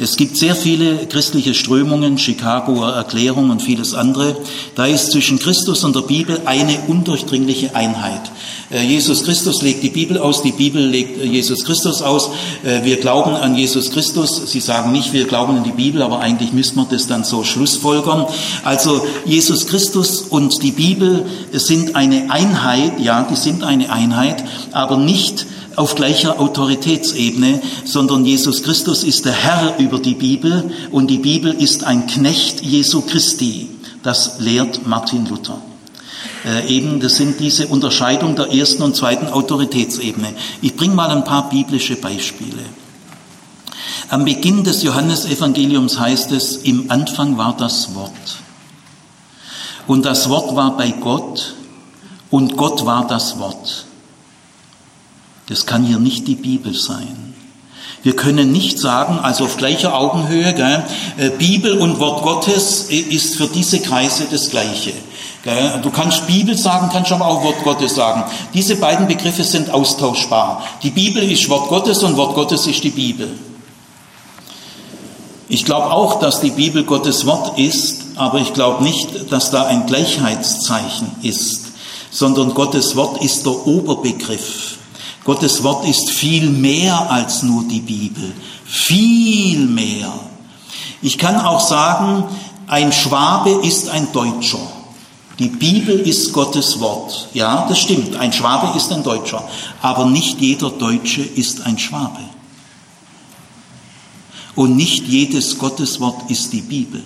Es gibt sehr viele christliche Strömungen, Chicagoer Erklärung und vieles andere. Da ist zwischen Christus und der Bibel eine undurchdringliche Einheit. Äh, Jesus Christus legt die Bibel aus, die Bibel legt äh, Jesus Christus aus. Äh, wir glauben an Jesus Christus. Sie sagen nicht, wir glauben an die Bibel, aber eigentlich müssen wir das dann so schlussfolgern. Also Jesus Christus und die Bibel sind eine Einheit, ja, die sind eine Einheit, aber nicht auf gleicher Autoritätsebene, sondern Jesus Christus ist der Herr über die Bibel und die Bibel ist ein Knecht Jesu Christi. Das lehrt Martin Luther. Äh, eben, das sind diese Unterscheidung der ersten und zweiten Autoritätsebene. Ich bringe mal ein paar biblische Beispiele. Am Beginn des Johannesevangeliums heißt es, im Anfang war das Wort. Und das Wort war bei Gott und Gott war das Wort. Das kann hier nicht die Bibel sein. Wir können nicht sagen, also auf gleicher Augenhöhe, gell, äh, Bibel und Wort Gottes ist für diese Kreise das Gleiche. Gell. Du kannst Bibel sagen, kannst aber auch Wort Gottes sagen. Diese beiden Begriffe sind austauschbar. Die Bibel ist Wort Gottes und Wort Gottes ist die Bibel. Ich glaube auch, dass die Bibel Gottes Wort ist, aber ich glaube nicht, dass da ein Gleichheitszeichen ist, sondern Gottes Wort ist der Oberbegriff. Gottes Wort ist viel mehr als nur die Bibel. Viel mehr. Ich kann auch sagen, ein Schwabe ist ein Deutscher. Die Bibel ist Gottes Wort. Ja, das stimmt. Ein Schwabe ist ein Deutscher. Aber nicht jeder Deutsche ist ein Schwabe. Und nicht jedes Gotteswort ist die Bibel.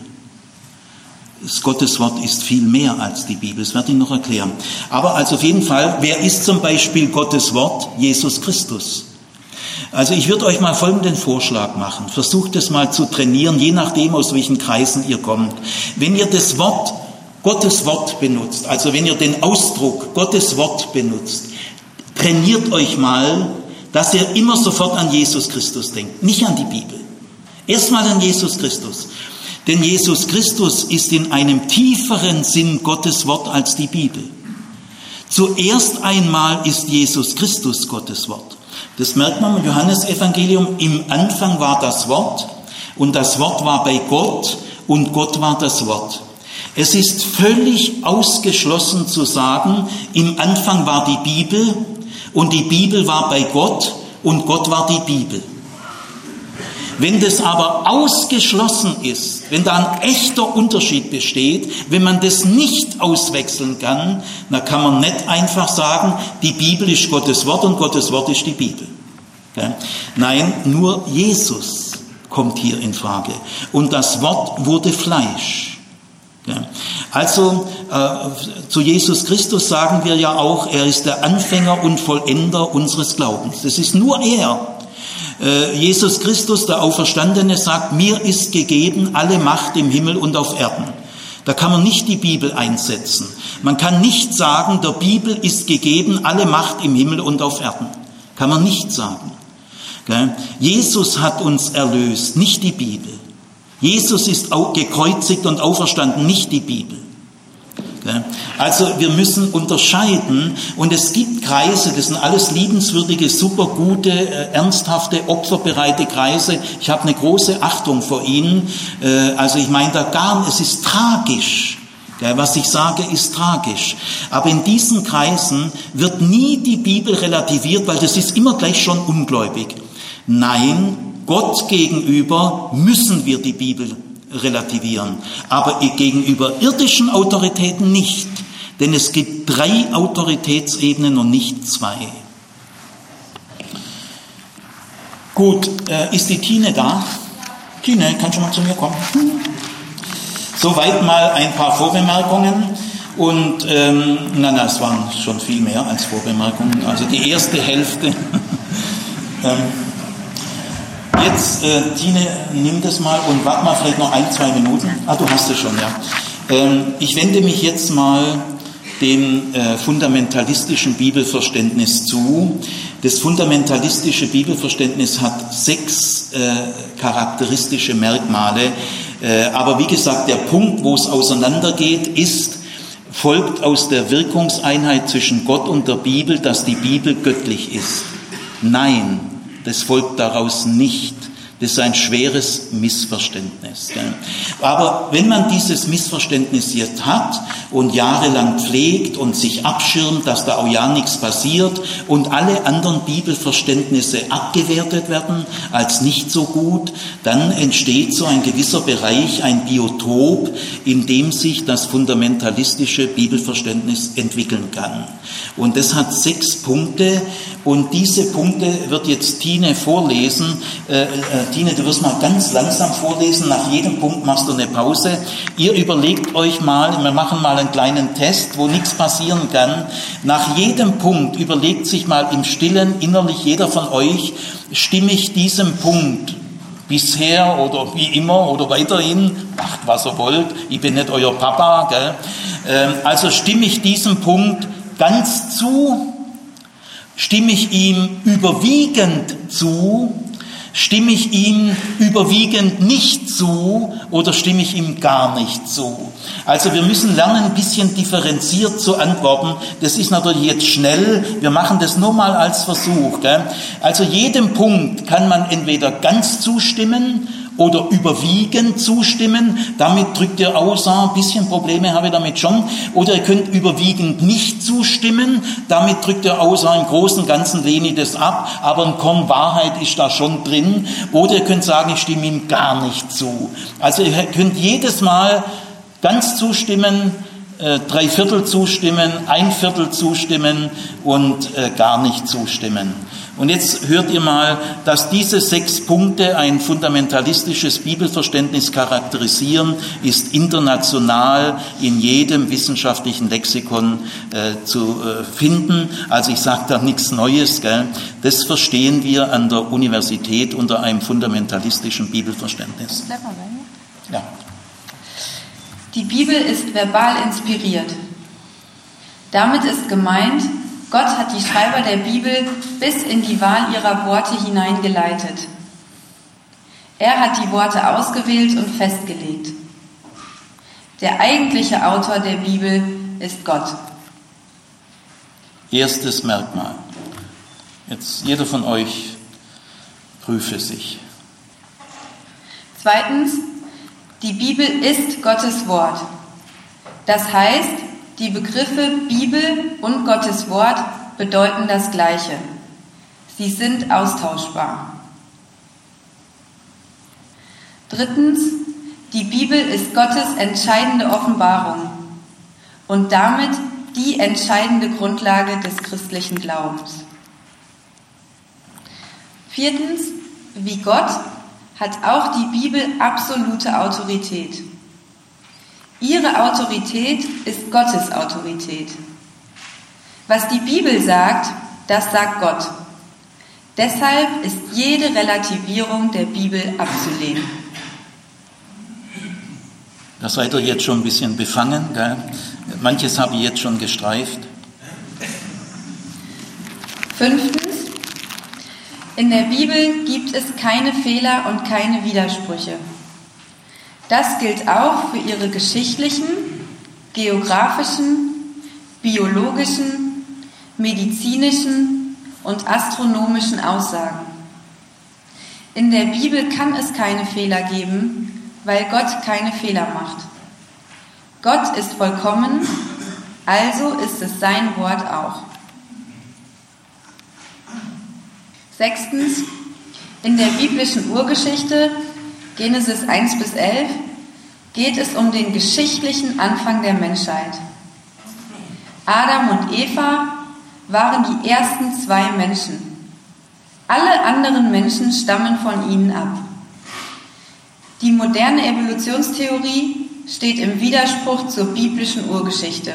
Das Gotteswort ist viel mehr als die Bibel. Das werde ich noch erklären. Aber also auf jeden Fall, wer ist zum Beispiel Gottes Wort? Jesus Christus. Also ich würde euch mal folgenden Vorschlag machen. Versucht es mal zu trainieren, je nachdem, aus welchen Kreisen ihr kommt. Wenn ihr das Wort, Gottes Wort benutzt, also wenn ihr den Ausdruck Gottes Wort benutzt, trainiert euch mal, dass ihr immer sofort an Jesus Christus denkt, nicht an die Bibel. Erstmal an Jesus Christus. Denn Jesus Christus ist in einem tieferen Sinn Gottes Wort als die Bibel. Zuerst einmal ist Jesus Christus Gottes Wort. Das merkt man im Johannesevangelium. Im Anfang war das Wort und das Wort war bei Gott und Gott war das Wort. Es ist völlig ausgeschlossen zu sagen, im Anfang war die Bibel und die Bibel war bei Gott und Gott war die Bibel. Wenn das aber ausgeschlossen ist, wenn da ein echter Unterschied besteht, wenn man das nicht auswechseln kann, dann kann man nicht einfach sagen, die Bibel ist Gottes Wort und Gottes Wort ist die Bibel. Nein, nur Jesus kommt hier in Frage. Und das Wort wurde Fleisch. Also äh, zu Jesus Christus sagen wir ja auch, er ist der Anfänger und Vollender unseres Glaubens. Das ist nur er. Äh, Jesus Christus, der Auferstandene, sagt, mir ist gegeben alle Macht im Himmel und auf Erden. Da kann man nicht die Bibel einsetzen. Man kann nicht sagen, der Bibel ist gegeben alle Macht im Himmel und auf Erden. Kann man nicht sagen. Jesus hat uns erlöst, nicht die Bibel. Jesus ist gekreuzigt und auferstanden, nicht die Bibel. Also wir müssen unterscheiden und es gibt Kreise, das sind alles liebenswürdige, supergute, äh, ernsthafte, opferbereite Kreise. Ich habe eine große Achtung vor ihnen. Äh, also ich meine da gar, es ist tragisch. was ich sage, ist tragisch. Aber in diesen Kreisen wird nie die Bibel relativiert, weil das ist immer gleich schon ungläubig. Nein, Gott gegenüber müssen wir die Bibel relativieren, aber gegenüber irdischen Autoritäten nicht, denn es gibt drei Autoritätsebenen und nicht zwei. Gut, äh, ist die Tine da? Tine, kannst du mal zu mir kommen? Soweit mal ein paar Vorbemerkungen. Und ähm, na, na, es waren schon viel mehr als Vorbemerkungen. Also die erste Hälfte. *laughs* ähm, jetzt, äh, Tine, nimm das mal und warte mal vielleicht noch ein, zwei Minuten. Ah, du hast es schon, ja. Ähm, ich wende mich jetzt mal dem äh, fundamentalistischen Bibelverständnis zu. Das fundamentalistische Bibelverständnis hat sechs äh, charakteristische Merkmale. Äh, aber wie gesagt, der Punkt, wo es auseinandergeht, ist, folgt aus der Wirkungseinheit zwischen Gott und der Bibel, dass die Bibel göttlich ist. Nein, das folgt daraus nicht. Das ist ein schweres Missverständnis. Aber wenn man dieses Missverständnis jetzt hat und jahrelang pflegt und sich abschirmt, dass da auch ja nichts passiert und alle anderen Bibelverständnisse abgewertet werden als nicht so gut, dann entsteht so ein gewisser Bereich, ein Biotop, in dem sich das fundamentalistische Bibelverständnis entwickeln kann. Und das hat sechs Punkte und diese Punkte wird jetzt Tine vorlesen. Äh, äh, Tine, du wirst mal ganz langsam vorlesen. Nach jedem Punkt machst du eine Pause. Ihr überlegt euch mal, wir machen mal einen kleinen Test, wo nichts passieren kann. Nach jedem Punkt überlegt sich mal im Stillen innerlich jeder von euch, stimme ich diesem Punkt bisher oder wie immer oder weiterhin, macht was ihr wollt, ich bin nicht euer Papa, gell? Ähm, also stimme ich diesem Punkt ganz zu Stimme ich ihm überwiegend zu? Stimme ich ihm überwiegend nicht zu oder stimme ich ihm gar nicht zu? Also wir müssen lernen, ein bisschen differenziert zu antworten. Das ist natürlich jetzt schnell. Wir machen das nur mal als Versuch. Gell? Also jedem Punkt kann man entweder ganz zustimmen oder überwiegend zustimmen. Damit drückt ihr aus, ah, ein bisschen Probleme habe ich damit schon. Oder ihr könnt überwiegend nicht zustimmen. Damit drückt ihr aus, ah, im Großen und Ganzen lehne ich das ab. Aber ein Korn Wahrheit ist da schon drin. Oder ihr könnt sagen, ich stimme ihm gar nicht zu. Also ihr könnt jedes Mal ganz zustimmen, äh, drei Viertel zustimmen, ein Viertel zustimmen und äh, gar nicht zustimmen. Und jetzt hört ihr mal, dass diese sechs Punkte ein fundamentalistisches Bibelverständnis charakterisieren, ist international in jedem wissenschaftlichen Lexikon äh, zu äh, finden. Also ich sage da nichts Neues. Gell? Das verstehen wir an der Universität unter einem fundamentalistischen Bibelverständnis. Ja. Die Bibel ist verbal inspiriert. Damit ist gemeint, Gott hat die Schreiber der Bibel bis in die Wahl ihrer Worte hineingeleitet. Er hat die Worte ausgewählt und festgelegt. Der eigentliche Autor der Bibel ist Gott. Erstes Merkmal. Jetzt jeder von euch prüfe sich. Zweitens, die Bibel ist Gottes Wort. Das heißt, die Begriffe Bibel und Gottes Wort bedeuten das Gleiche. Sie sind austauschbar. Drittens, die Bibel ist Gottes entscheidende Offenbarung und damit die entscheidende Grundlage des christlichen Glaubens. Viertens, wie Gott hat auch die Bibel absolute Autorität. Ihre Autorität ist Gottes Autorität. Was die Bibel sagt, das sagt Gott. Deshalb ist jede Relativierung der Bibel abzulehnen. Da seid ihr jetzt schon ein bisschen befangen. Gell? Manches habe ich jetzt schon gestreift. Fünftens, in der Bibel gibt es keine Fehler und keine Widersprüche. Das gilt auch für ihre geschichtlichen, geografischen, biologischen, medizinischen und astronomischen Aussagen. In der Bibel kann es keine Fehler geben, weil Gott keine Fehler macht. Gott ist vollkommen, also ist es sein Wort auch. Sechstens, in der biblischen Urgeschichte Genesis 1 bis 11, geht es um den geschichtlichen Anfang der Menschheit. Adam und Eva waren die ersten zwei Menschen. Alle anderen Menschen stammen von ihnen ab. Die moderne Evolutionstheorie steht im Widerspruch zur biblischen Urgeschichte.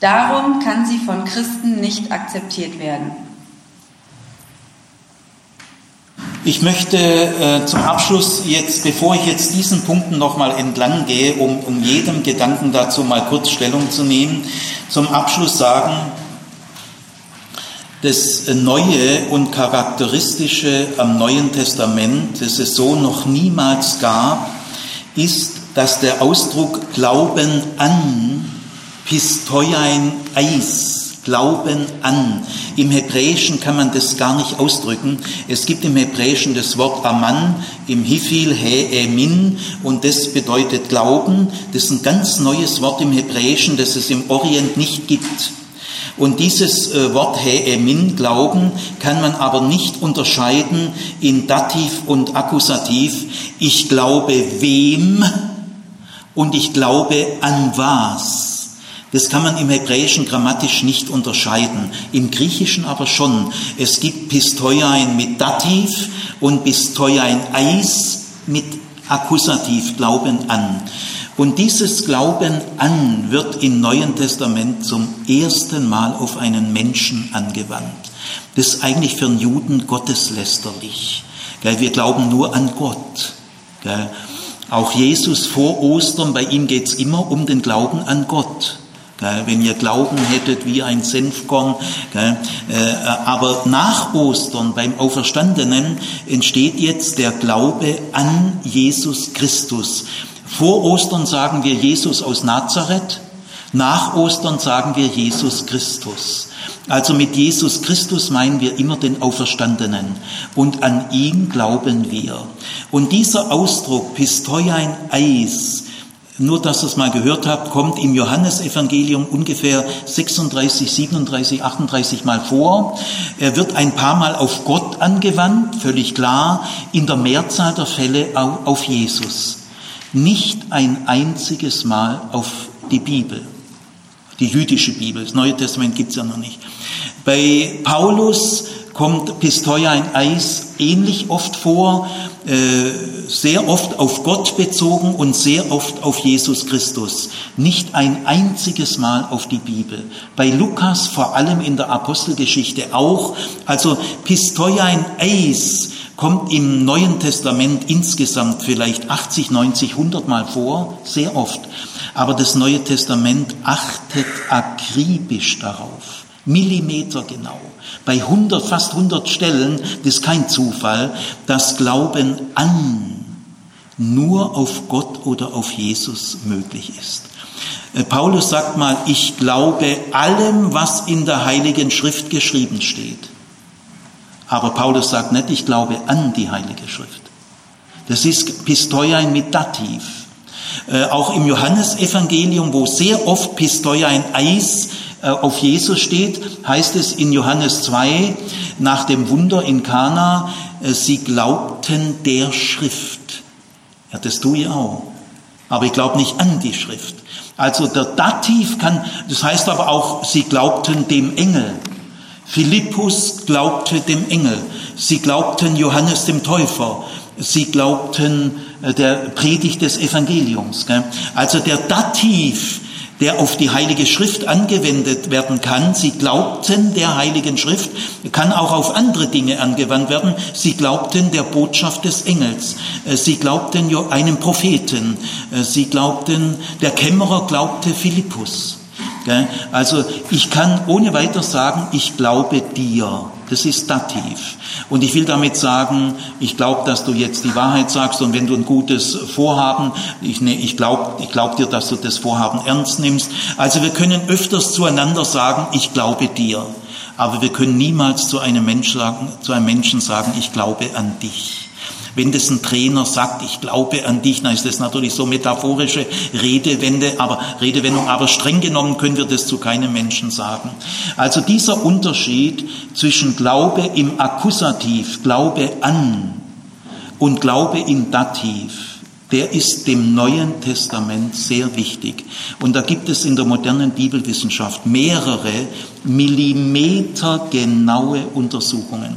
Darum kann sie von Christen nicht akzeptiert werden. Ich möchte äh, zum Abschluss jetzt, bevor ich jetzt diesen Punkten nochmal entlang gehe, um, um jedem Gedanken dazu mal kurz Stellung zu nehmen, zum Abschluss sagen, das Neue und Charakteristische am Neuen Testament, das es so noch niemals gab, ist, dass der Ausdruck Glauben an, Pistoiain Eis, Glauben an. Im Hebräischen kann man das gar nicht ausdrücken. Es gibt im Hebräischen das Wort Aman, im Hifil He Emin und das bedeutet Glauben. Das ist ein ganz neues Wort im Hebräischen, das es im Orient nicht gibt. Und dieses äh, Wort He Emin, Glauben, kann man aber nicht unterscheiden in Dativ und Akkusativ. Ich glaube wem und ich glaube an was. Das kann man im Hebräischen grammatisch nicht unterscheiden, im Griechischen aber schon. Es gibt Pistoiain mit Dativ und Pistoiain Eis mit Akkusativ, Glauben an. Und dieses Glauben an wird im Neuen Testament zum ersten Mal auf einen Menschen angewandt. Das ist eigentlich für einen Juden gotteslästerlich. Wir glauben nur an Gott. Auch Jesus vor Ostern, bei ihm geht es immer um den Glauben an Gott. Wenn ihr Glauben hättet wie ein Senfkorn. Äh, aber nach Ostern, beim Auferstandenen, entsteht jetzt der Glaube an Jesus Christus. Vor Ostern sagen wir Jesus aus Nazareth. Nach Ostern sagen wir Jesus Christus. Also mit Jesus Christus meinen wir immer den Auferstandenen und an ihn glauben wir. Und dieser Ausdruck Pistoiain Eis, nur dass ihr es mal gehört habt, kommt im Johannesevangelium ungefähr 36, 37, 38 Mal vor. Er wird ein paar Mal auf Gott angewandt, völlig klar, in der Mehrzahl der Fälle auf Jesus. Nicht ein einziges Mal auf die Bibel, die jüdische Bibel. Das Neue Testament gibt es ja noch nicht. Bei Paulus kommt Pistoia in Eis ähnlich oft vor, äh, sehr oft auf Gott bezogen und sehr oft auf Jesus Christus. Nicht ein einziges Mal auf die Bibel. Bei Lukas vor allem in der Apostelgeschichte auch. Also Pistoia in Eis kommt im Neuen Testament insgesamt vielleicht 80, 90, 100 Mal vor, sehr oft. Aber das Neue Testament achtet akribisch darauf, Millimeter genau bei 100, fast 100 Stellen, das ist kein Zufall, das Glauben an nur auf Gott oder auf Jesus möglich ist. Äh, Paulus sagt mal, ich glaube allem, was in der Heiligen Schrift geschrieben steht. Aber Paulus sagt nicht, ich glaube an die Heilige Schrift. Das ist Pistoiain mit Dativ. Äh, auch im Johannesevangelium, wo sehr oft Pistoiain Eis auf Jesus steht, heißt es in Johannes 2 nach dem Wunder in Kana, äh, sie glaubten der Schrift. Ja, das tue ich auch. Aber ich glaube nicht an die Schrift. Also der Dativ kann, das heißt aber auch, sie glaubten dem Engel. Philippus glaubte dem Engel. Sie glaubten Johannes dem Täufer. Sie glaubten äh, der Predigt des Evangeliums. Also der Dativ der auf die Heilige Schrift angewendet werden kann. Sie glaubten der Heiligen Schrift, kann auch auf andere Dinge angewandt werden. Sie glaubten der Botschaft des Engels. Äh, sie glaubten einem Propheten. Äh, sie glaubten, der Kämmerer glaubte Philippus. Also ich kann ohne weiter sagen, ich glaube dir. Das ist Dativ. Und ich will damit sagen, ich glaube, dass du jetzt die Wahrheit sagst und wenn du ein gutes Vorhaben, ich, ne, ich glaube ich glaub dir, dass du das Vorhaben ernst nimmst. Also wir können öfters zueinander sagen, ich glaube dir. Aber wir können niemals zu einem, Mensch sagen, zu einem Menschen sagen, ich glaube an dich. Wenn das ein Trainer sagt, ich glaube an dich, dann ist das natürlich so metaphorische Redewende, aber Redewendung, aber streng genommen können wir das zu keinem Menschen sagen. Also dieser Unterschied zwischen Glaube im Akkusativ, Glaube an und Glaube im Dativ, der ist dem Neuen Testament sehr wichtig. Und da gibt es in der modernen Bibelwissenschaft mehrere millimetergenaue Untersuchungen.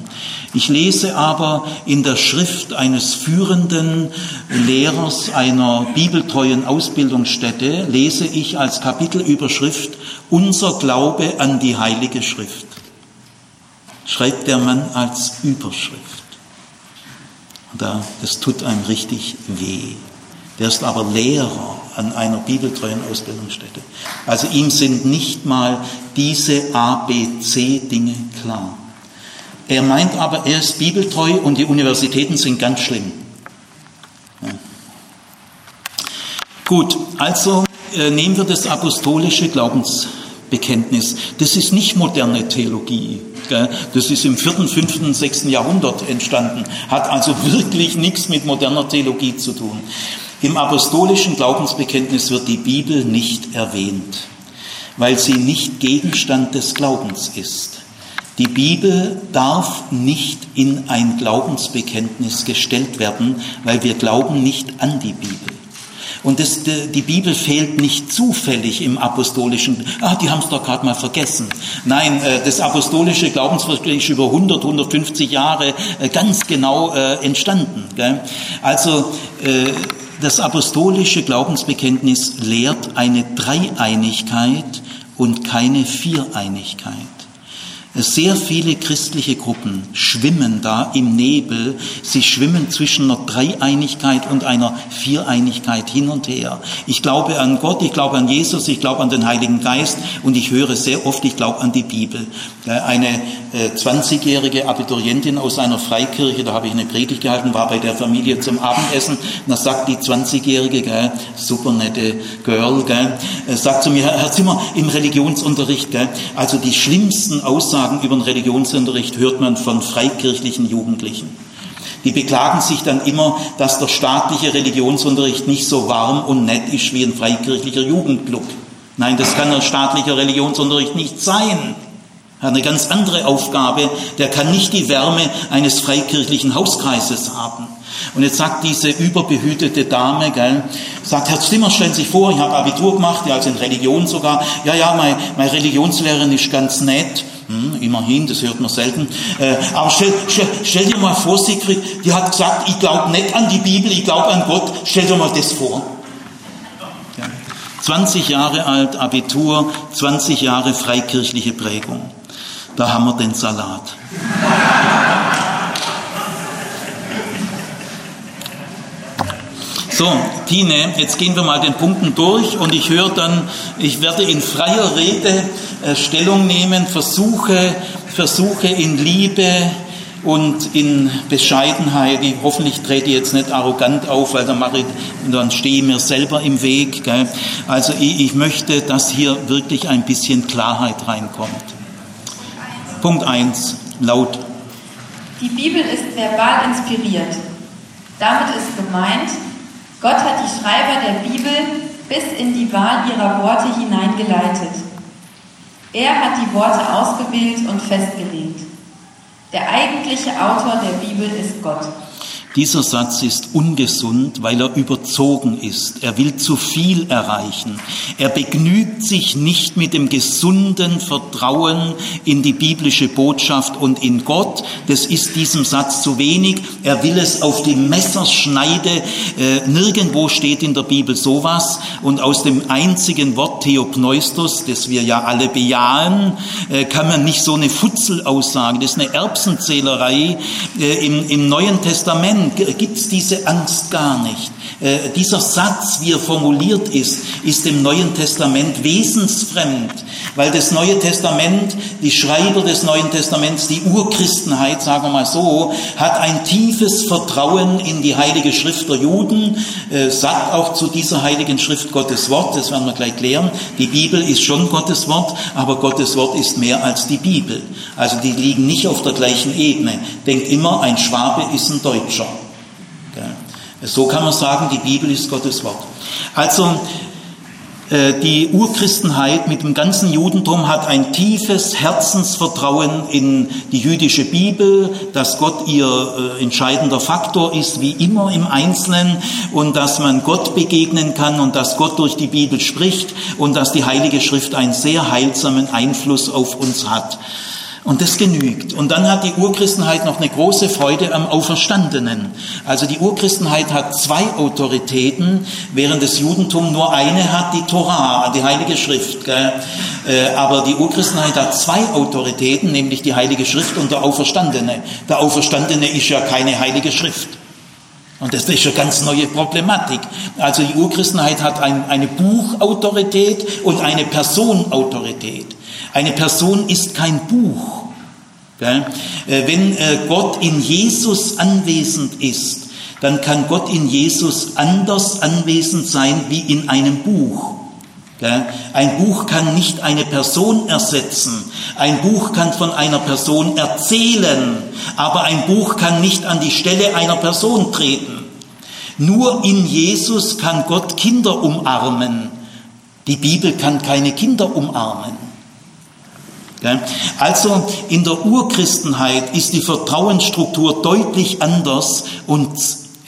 Ich lese aber in der Schrift eines führenden Lehrers einer bibeltreuen Ausbildungsstätte, lese ich als Kapitelüberschrift Unser Glaube an die Heilige Schrift. Schreibt der Mann als Überschrift. Da, das tut einem richtig weh. Der ist aber Lehrer an einer bibeltreuen Ausbildungsstätte. Also ihm sind nicht mal diese ABC-Dinge klar. Er meint aber, er ist bibeltreu und die Universitäten sind ganz schlimm. Ja. Gut, also äh, nehmen wir das apostolische Glaubensbekenntnis. Das ist nicht moderne Theologie. Das ist im vierten, fünften, sechsten Jahrhundert entstanden, hat also wirklich nichts mit moderner Theologie zu tun. Im apostolischen Glaubensbekenntnis wird die Bibel nicht erwähnt, weil sie nicht Gegenstand des Glaubens ist. Die Bibel darf nicht in ein Glaubensbekenntnis gestellt werden, weil wir glauben nicht an die Bibel. Und das, die Bibel fehlt nicht zufällig im apostolischen, ah, die haben es doch gerade mal vergessen. Nein, äh, das apostolische Glaubensversprechen ist über 100, 150 Jahre äh, ganz genau äh, entstanden. Also das apostolische Glaubensbekenntnis lehrt eine Dreieinigkeit und keine Viereinigkeit. Sehr viele christliche Gruppen schwimmen da im Nebel. Sie schwimmen zwischen einer Dreieinigkeit und einer Viereinigkeit hin und her. Ich glaube an Gott, ich glaube an Jesus, ich glaube an den Heiligen Geist und ich höre sehr oft, ich glaube an die Bibel. Eine 20-jährige äh, Abiturientin aus einer Freikirche, da habe ich eine Predigt gehalten, war bei der Familie zum Abendessen. Da sagt die 20-jährige, super nette Girl, äh, sagt zu mir, Herr Zimmer, im Religionsunterricht, also die schlimmsten Aussagen, Aussagen über den Religionsunterricht hört man von freikirchlichen Jugendlichen. Die beklagen sich dann immer, dass der staatliche Religionsunterricht nicht so warm und nett ist wie ein freikirchlicher Jugendclub. Nein, das kann ein staatlicher Religionsunterricht nicht sein. Er hat eine ganz andere Aufgabe. Der kann nicht die Wärme eines freikirchlichen Hauskreises haben. Und jetzt sagt diese überbehütete Dame, gell, sagt, Herr Zimmer, stellen Sie sich vor, ich habe Abitur gemacht, ja, also in Religion sogar. Ja, ja, meine, meine Religionslehrerin ist ganz nett. Hm, immerhin, das hört man selten. Äh, aber stell, stell, stell, dir mal vor, Sigrid, die hat gesagt, ich glaube nicht an die Bibel, ich glaube an Gott. Stell dir mal das vor. Ja. 20 Jahre alt, Abitur, 20 Jahre freikirchliche Prägung. Da haben wir den Salat. So, Tine, jetzt gehen wir mal den Punkten durch und ich höre dann, ich werde in freier Rede äh, Stellung nehmen, versuche, versuche in Liebe und in Bescheidenheit. Ich, hoffentlich trete ich jetzt nicht arrogant auf, weil dann, mache ich, dann stehe ich mir selber im Weg. Gell? Also ich, ich möchte, dass hier wirklich ein bisschen Klarheit reinkommt. Punkt 1, laut. Die Bibel ist verbal inspiriert. Damit ist gemeint, Gott hat die Schreiber der Bibel bis in die Wahl ihrer Worte hineingeleitet. Er hat die Worte ausgewählt und festgelegt. Der eigentliche Autor der Bibel ist Gott. Dieser Satz ist ungesund, weil er überzogen ist. Er will zu viel erreichen. Er begnügt sich nicht mit dem gesunden Vertrauen in die biblische Botschaft und in Gott. Das ist diesem Satz zu wenig. Er will es auf die Messerschneide. Äh, nirgendwo steht in der Bibel sowas. Und aus dem einzigen Wort Theopneustos, das wir ja alle bejahen, äh, kann man nicht so eine Futzelaussage. Das ist eine Erbsenzählerei äh, im, im Neuen Testament gibt es diese Angst gar nicht. Äh, dieser Satz, wie er formuliert ist, ist im Neuen Testament wesensfremd, weil das Neue Testament, die Schreiber des Neuen Testaments, die Urchristenheit, sagen wir mal so, hat ein tiefes Vertrauen in die Heilige Schrift der Juden, äh, sagt auch zu dieser Heiligen Schrift Gottes Wort, das werden wir gleich klären. Die Bibel ist schon Gottes Wort, aber Gottes Wort ist mehr als die Bibel. Also die liegen nicht auf der gleichen Ebene. Denkt immer, ein Schwabe ist ein Deutscher. So kann man sagen, die Bibel ist Gottes Wort. Also, äh, die Urchristenheit mit dem ganzen Judentum hat ein tiefes Herzensvertrauen in die jüdische Bibel, dass Gott ihr äh, entscheidender Faktor ist, wie immer im Einzelnen, und dass man Gott begegnen kann und dass Gott durch die Bibel spricht und dass die Heilige Schrift einen sehr heilsamen Einfluss auf uns hat. Und das genügt. Und dann hat die Urchristenheit noch eine große Freude am Auferstandenen. Also die Urchristenheit hat zwei Autoritäten, während das Judentum nur eine hat, die Torah, die Heilige Schrift. Gell? Äh, aber die Urchristenheit hat zwei Autoritäten, nämlich die Heilige Schrift und der Auferstandene. Der Auferstandene ist ja keine Heilige Schrift. Und das ist eine ganz neue Problematik. Also die Urchristenheit hat ein, eine Buchautorität und eine Personautorität. Eine Person ist kein Buch. Äh, wenn äh, Gott in Jesus anwesend ist, dann kann Gott in Jesus anders anwesend sein wie in einem Buch. Ein Buch kann nicht eine Person ersetzen. Ein Buch kann von einer Person erzählen, aber ein Buch kann nicht an die Stelle einer Person treten. Nur in Jesus kann Gott Kinder umarmen. Die Bibel kann keine Kinder umarmen. Also in der Urchristenheit ist die Vertrauensstruktur deutlich anders und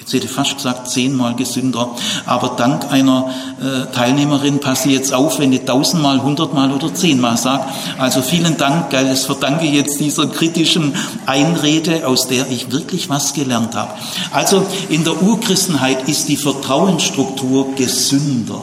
jetzt hätte fast gesagt zehnmal gesünder, aber dank einer äh, Teilnehmerin passe ich jetzt auf, wenn ich tausendmal, hundertmal oder zehnmal sage. Also vielen Dank, gell, das verdanke ich jetzt dieser kritischen Einrede, aus der ich wirklich was gelernt habe. Also in der Urchristenheit ist die Vertrauensstruktur gesünder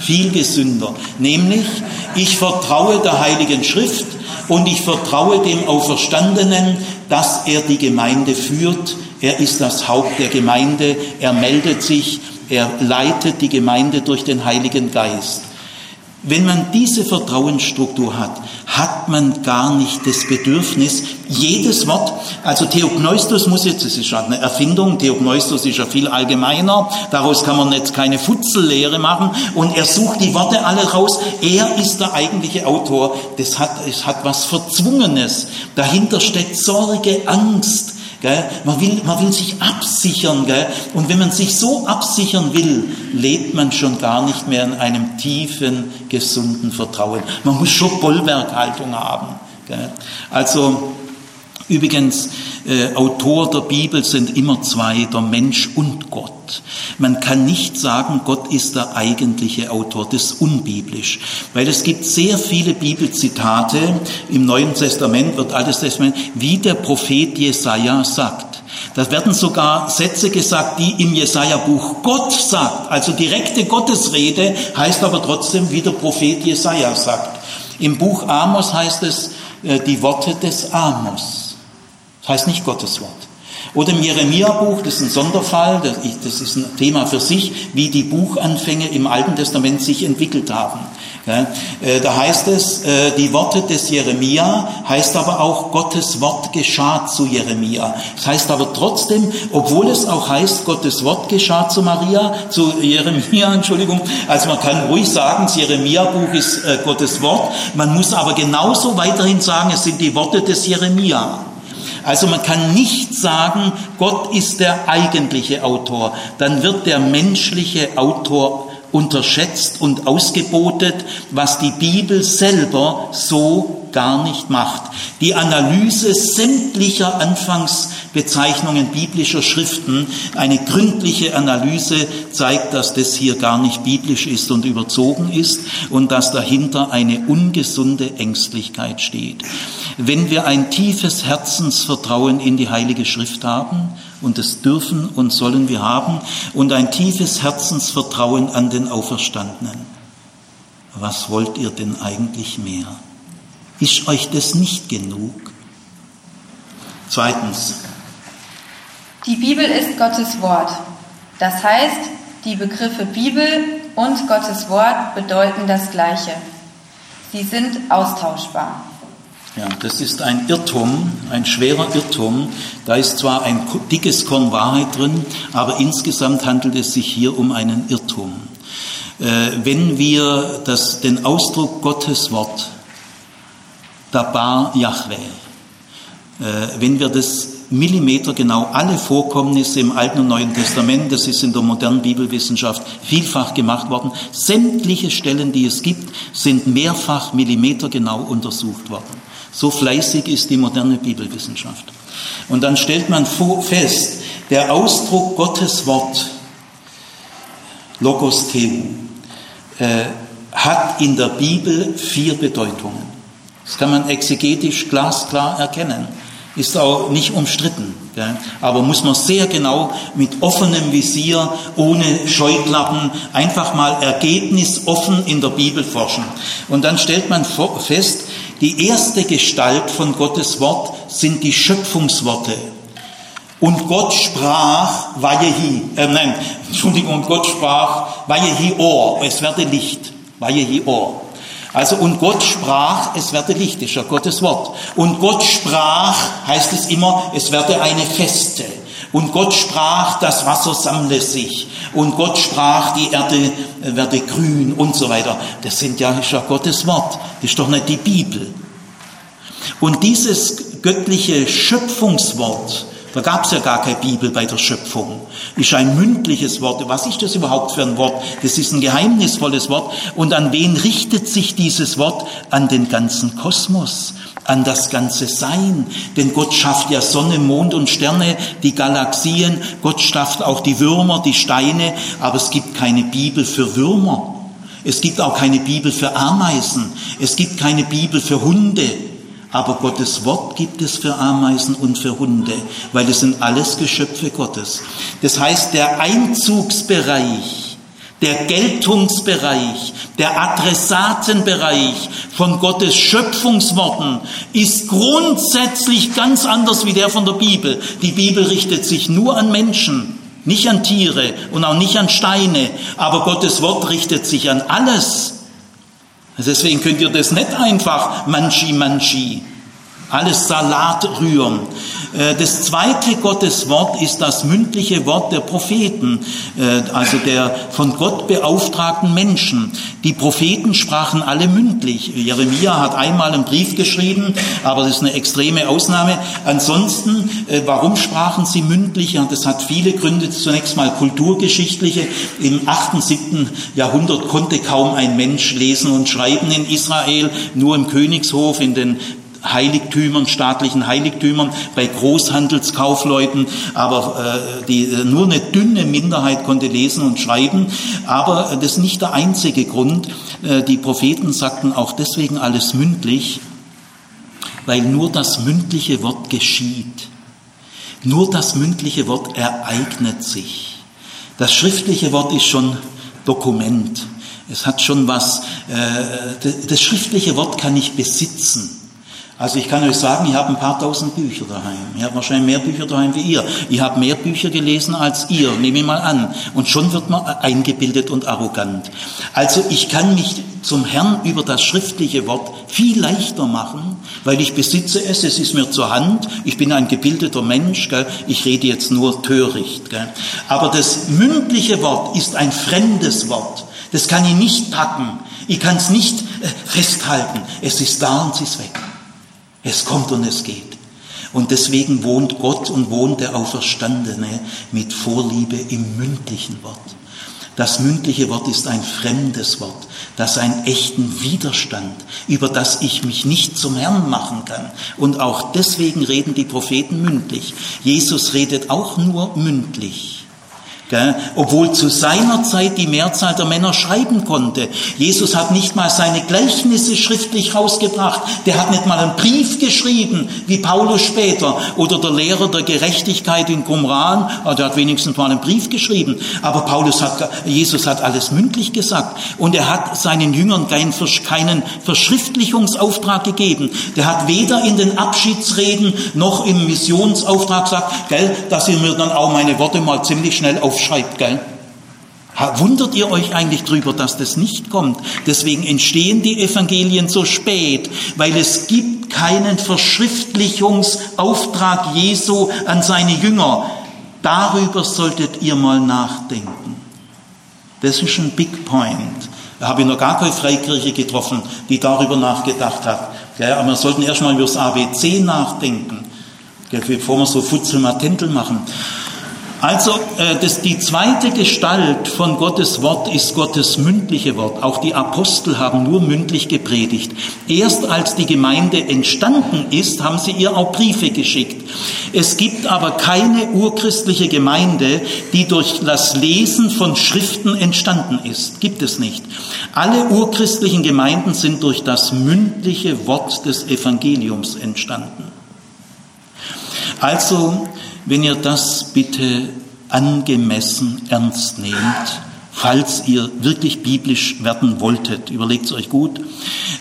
viel gesünder. Nämlich, ich vertraue der Heiligen Schrift und ich vertraue dem Auferstandenen, dass er die Gemeinde führt. Er ist das Haupt der Gemeinde, er meldet sich, er leitet die Gemeinde durch den Heiligen Geist. Wenn man diese Vertrauensstruktur hat, hat man gar nicht das Bedürfnis, jedes Wort, also Theopneustos muss jetzt, das ist eine Erfindung, Theopneustos ist ja viel allgemeiner, daraus kann man jetzt keine Futzellehre machen und er sucht die Worte alle raus, er ist der eigentliche Autor, das hat, es hat was Verzwungenes, dahinter steckt Sorge, Angst, Gell? Man, will, man will sich absichern. Gell? Und wenn man sich so absichern will, lebt man schon gar nicht mehr in einem tiefen, gesunden Vertrauen. Man muss schon Bollwerkhaltung haben. Gell? Also Übrigens, äh, Autor der Bibel sind immer zwei, der Mensch und Gott. Man kann nicht sagen, Gott ist der eigentliche Autor, das ist unbiblisch. Weil es gibt sehr viele Bibelzitate, im Neuen Testament wird Altes Testament, wie der Prophet Jesaja sagt. Da werden sogar Sätze gesagt, die im Jesaja-Buch Gott sagt. Also direkte Gottesrede heißt aber trotzdem, wie der Prophet Jesaja sagt. Im Buch Amos heißt es, äh, die Worte des Amos. Heißt nicht Gottes Wort. Oder im Jeremia-Buch, das ist ein Sonderfall, das ist ein Thema für sich, wie die Buchanfänge im Alten Testament sich entwickelt haben. Äh, da heißt es, äh, die Worte des Jeremia heißt aber auch Gottes Wort geschah zu Jeremia. Das heißt aber trotzdem, obwohl es auch heißt, Gottes Wort geschah zu Maria, zu Jeremia, *laughs* Entschuldigung, also man kann ruhig sagen, das Jeremia-Buch ist äh, Gottes Wort, man muss aber genauso weiterhin sagen, es sind die Worte des Jeremia. Also man kann nicht sagen, Gott ist der eigentliche Autor. Dann wird der menschliche Autor unterschätzt und ausgebotet, was die Bibel selber so gar nicht macht. Die Analyse sämtlicher Anfangsbezeichnungen biblischer Schriften, eine gründliche Analyse zeigt, dass das hier gar nicht biblisch ist und überzogen ist und dass dahinter eine ungesunde Ängstlichkeit steht. Wenn wir ein tiefes Herzensvertrauen in die Heilige Schrift haben, und das dürfen und sollen wir haben, und ein tiefes Herzensvertrauen an den Auferstandenen, was wollt ihr denn eigentlich mehr? Ist euch das nicht genug? Zweitens. Die Bibel ist Gottes Wort. Das heißt, die Begriffe Bibel und Gottes Wort bedeuten das Gleiche. Sie sind austauschbar. Ja, das ist ein Irrtum, ein schwerer Irrtum. Da ist zwar ein dickes Korn Wahrheit drin, aber insgesamt handelt es sich hier um einen Irrtum. Äh, wenn wir das, den Ausdruck Gottes Wort, Dabar Yahweh, äh, wenn wir das millimetergenau alle Vorkommnisse im Alten und Neuen Testament, das ist in der modernen Bibelwissenschaft vielfach gemacht worden, sämtliche Stellen, die es gibt, sind mehrfach millimetergenau untersucht worden. So fleißig ist die moderne Bibelwissenschaft. Und dann stellt man fest, der Ausdruck Gottes Wort, Logos Theu, äh, hat in der Bibel vier Bedeutungen. Das kann man exegetisch glasklar erkennen ist auch nicht umstritten. Gell? Aber muss man sehr genau mit offenem Visier, ohne Scheuklappen, einfach mal ergebnisoffen in der Bibel forschen. Und dann stellt man fest, die erste Gestalt von Gottes Wort sind die Schöpfungsworte. Und Gott sprach, Vajehi, äh, nein, *laughs* Entschuldigung, und Gott sprach, Vajehi Or, es werde Licht, Vajehi Or. Also, und Gott sprach, es werde Licht, ist ja Gottes Wort. Und Gott sprach, heißt es immer, es werde eine Feste. Und Gott sprach, das Wasser sammle sich. Und Gott sprach, die Erde werde grün und so weiter. Das sind ja, ist ja Gottes Wort. Das ist doch nicht die Bibel. Und dieses göttliche Schöpfungswort, da gab es ja gar keine Bibel bei der Schöpfung. Ist ein mündliches Wort. Was ist das überhaupt für ein Wort? Das ist ein geheimnisvolles Wort. Und an wen richtet sich dieses Wort? An den ganzen Kosmos, an das ganze Sein. Denn Gott schafft ja Sonne, Mond und Sterne, die Galaxien. Gott schafft auch die Würmer, die Steine. Aber es gibt keine Bibel für Würmer. Es gibt auch keine Bibel für Ameisen. Es gibt keine Bibel für Hunde. Aber Gottes Wort gibt es für Ameisen und für Hunde, weil es sind alles Geschöpfe Gottes. Das heißt, der Einzugsbereich, der Geltungsbereich, der Adressatenbereich von Gottes Schöpfungsworten ist grundsätzlich ganz anders wie der von der Bibel. Die Bibel richtet sich nur an Menschen, nicht an Tiere und auch nicht an Steine, aber Gottes Wort richtet sich an alles. Deswegen könnt ihr das nicht einfach manchi manchi, alles Salat rühren. Äh, das zweite Gotteswort ist das mündliche Wort der Propheten, äh, also der von Gott beauftragten Menschen. Die Propheten sprachen alle mündlich. Jeremia hat einmal einen Brief geschrieben, aber das ist eine extreme Ausnahme. Ansonsten, äh, warum sprachen sie mündlich? Das hat viele Gründe. Zunächst mal kulturgeschichtliche. Im 8., 7. Jahrhundert konnte kaum ein Mensch lesen und schreiben in Israel, nur im Königshof, in den Heiligtümern, staatlichen Heiligtümern, bei Großhandelskaufleuten, aber äh, die, äh, nur eine dünne Minderheit konnte lesen und schreiben. Aber das ist nicht der einzige Grund. Äh, die Propheten sagten auch deswegen alles mündlich, weil nur das mündliche Wort geschieht. Nur das mündliche Wort ereignet sich. Das schriftliche Wort ist schon Dokument. Es hat schon was, äh, das schriftliche Wort kann ich besitzen. Also ich kann euch sagen, ich habe ein paar tausend Bücher daheim. Ich habe wahrscheinlich mehr Bücher daheim wie ihr. Ich habe mehr Bücher gelesen als ihr, nehme ich mal an. Und schon wird man eingebildet und arrogant. Also ich kann mich zum Herrn über das schriftliche Wort viel leichter machen, weil ich besitze es, es ist mir zur Hand, ich bin ein gebildeter Mensch, gell? ich rede jetzt nur töricht. Gell? Aber das mündliche Wort ist ein fremdes Wort. Das kann ich nicht packen. Ich kann es nicht äh, festhalten. Es ist da und es ist weg. Es kommt und es geht. Und deswegen wohnt Gott und wohnt der Auferstandene mit Vorliebe im mündlichen Wort. Das mündliche Wort ist ein fremdes Wort, das einen echten Widerstand, über das ich mich nicht zum Herrn machen kann. Und auch deswegen reden die Propheten mündlich. Jesus redet auch nur mündlich. Obwohl zu seiner Zeit die Mehrzahl der Männer schreiben konnte. Jesus hat nicht mal seine Gleichnisse schriftlich rausgebracht. Der hat nicht mal einen Brief geschrieben, wie Paulus später. Oder der Lehrer der Gerechtigkeit in Qumran, ah, der hat wenigstens mal einen Brief geschrieben. Aber Paulus hat, Jesus hat alles mündlich gesagt. Und er hat seinen Jüngern keinen, keinen Verschriftlichungsauftrag gegeben. Der hat weder in den Abschiedsreden noch im Missionsauftrag gesagt, gell, dass ihr mir dann auch meine Worte mal ziemlich schnell auf aufschreibt, gell? Wundert ihr euch eigentlich drüber, dass das nicht kommt? Deswegen entstehen die Evangelien so spät, weil es gibt keinen Verschriftlichungsauftrag Jesu an seine Jünger. Darüber solltet ihr mal nachdenken. Das ist ein Big Point. Da habe ich noch gar keine Freikirche getroffen, die darüber nachgedacht hat. Aber wir sollten erstmal über das ABC nachdenken. bevor wir so Futzelmatentel machen. Also äh, das, die zweite Gestalt von Gottes Wort ist Gottes mündliche Wort. Auch die Apostel haben nur mündlich gepredigt. Erst als die Gemeinde entstanden ist, haben sie ihr auch Briefe geschickt. Es gibt aber keine urchristliche Gemeinde, die durch das Lesen von Schriften entstanden ist. Gibt es nicht. Alle urchristlichen Gemeinden sind durch das mündliche Wort des Evangeliums entstanden. Also wenn ihr das bitte angemessen ernst nehmt, falls ihr wirklich biblisch werden wolltet. Überlegt es euch gut.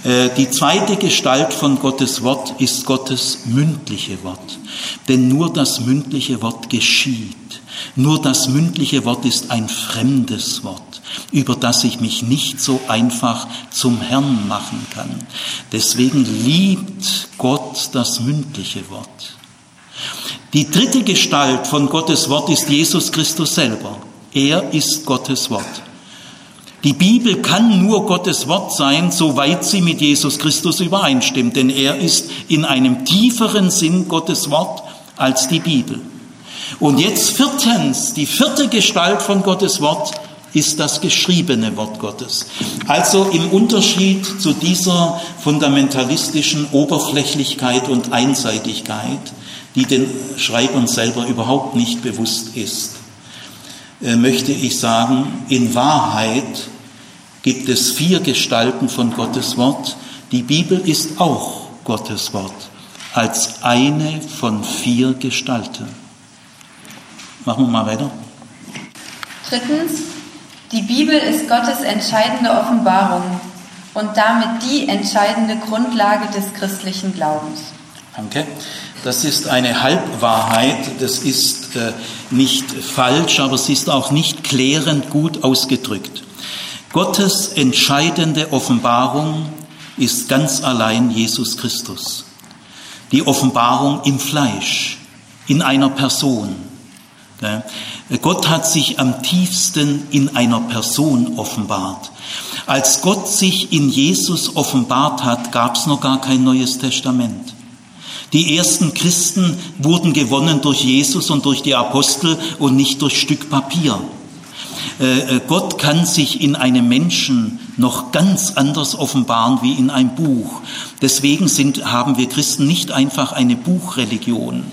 Äh, die zweite Gestalt von Gottes Wort ist Gottes mündliche Wort. Denn nur das mündliche Wort geschieht. Nur das mündliche Wort ist ein fremdes Wort, über das ich mich nicht so einfach zum Herrn machen kann. Deswegen liebt Gott das mündliche Wort. Die dritte Gestalt von Gottes Wort ist Jesus Christus selber. Er ist Gottes Wort. Die Bibel kann nur Gottes Wort sein, soweit sie mit Jesus Christus übereinstimmt, denn er ist in einem tieferen Sinn Gottes Wort als die Bibel. Und jetzt viertens, die vierte Gestalt von Gottes Wort ist das geschriebene Wort Gottes. Also im Unterschied zu dieser fundamentalistischen Oberflächlichkeit und Einseitigkeit die den Schreibern selber überhaupt nicht bewusst ist, äh, möchte ich sagen, in Wahrheit gibt es vier Gestalten von Gottes Wort. Die Bibel ist auch Gottes Wort als eine von vier Gestalten. Machen wir mal weiter. Drittens, die Bibel ist Gottes entscheidende Offenbarung und damit die entscheidende Grundlage des christlichen Glaubens. Danke. Das ist eine Halbwahrheit, das ist äh, nicht falsch, aber es ist auch nicht klärend gut ausgedrückt. Gottes entscheidende Offenbarung ist ganz allein Jesus Christus. Die Offenbarung im Fleisch, in einer Person. Gott hat sich am tiefsten in einer Person offenbart. Als Gott sich in Jesus offenbart hat, gab es noch gar kein neues Testament. Die ersten Christen wurden gewonnen durch Jesus und durch die Apostel und nicht durch Stück Papier. Äh, äh, Gott kann sich in einem Menschen noch ganz anders offenbaren wie in einem Buch. Deswegen sind, haben wir Christen nicht einfach eine Buchreligion.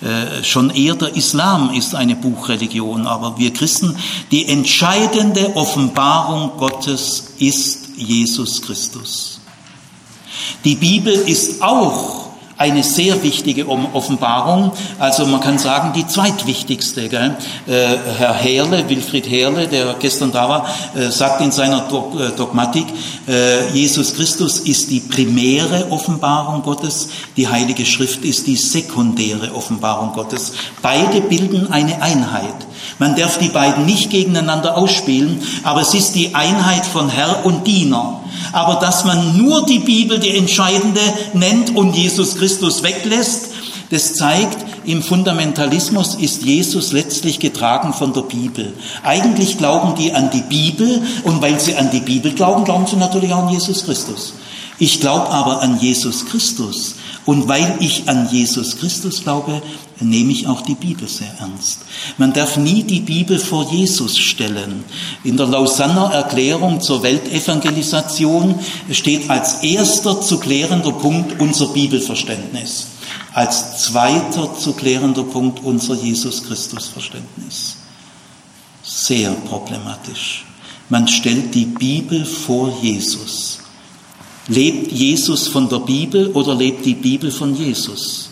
Äh, schon eher der Islam ist eine Buchreligion, aber wir Christen, die entscheidende Offenbarung Gottes ist Jesus Christus. Die Bibel ist auch eine sehr wichtige Offenbarung, also man kann sagen die zweitwichtigste. Gell? Äh, Herr Herle, Wilfried Herle, der gestern da war, äh, sagt in seiner äh, Dogmatik, Jesus Christus ist die primäre Offenbarung Gottes, die Heilige Schrift ist die sekundäre Offenbarung Gottes. Beide bilden eine Einheit. Man darf die beiden nicht gegeneinander ausspielen, aber es ist die Einheit von Herr und Diener. Aber dass man nur die Bibel die entscheidende nennt und Jesus Christus weglässt, das zeigt, im Fundamentalismus ist Jesus letztlich getragen von der Bibel. Eigentlich glauben die an die Bibel und weil sie an die Bibel glauben, glauben sie natürlich auch an Jesus Christus. Ich glaube aber an Jesus Christus. Und weil ich an Jesus Christus glaube, nehme ich auch die Bibel sehr ernst. Man darf nie die Bibel vor Jesus stellen. In der Lausanner Erklärung zur Weltevangelisation steht als erster zu klärender Punkt unser Bibelverständnis. Als zweiter zu klärender Punkt unser Jesus Christus Verständnis. Sehr problematisch. Man stellt die Bibel vor Jesus. Lebt Jesus von der Bibel oder lebt die Bibel von Jesus?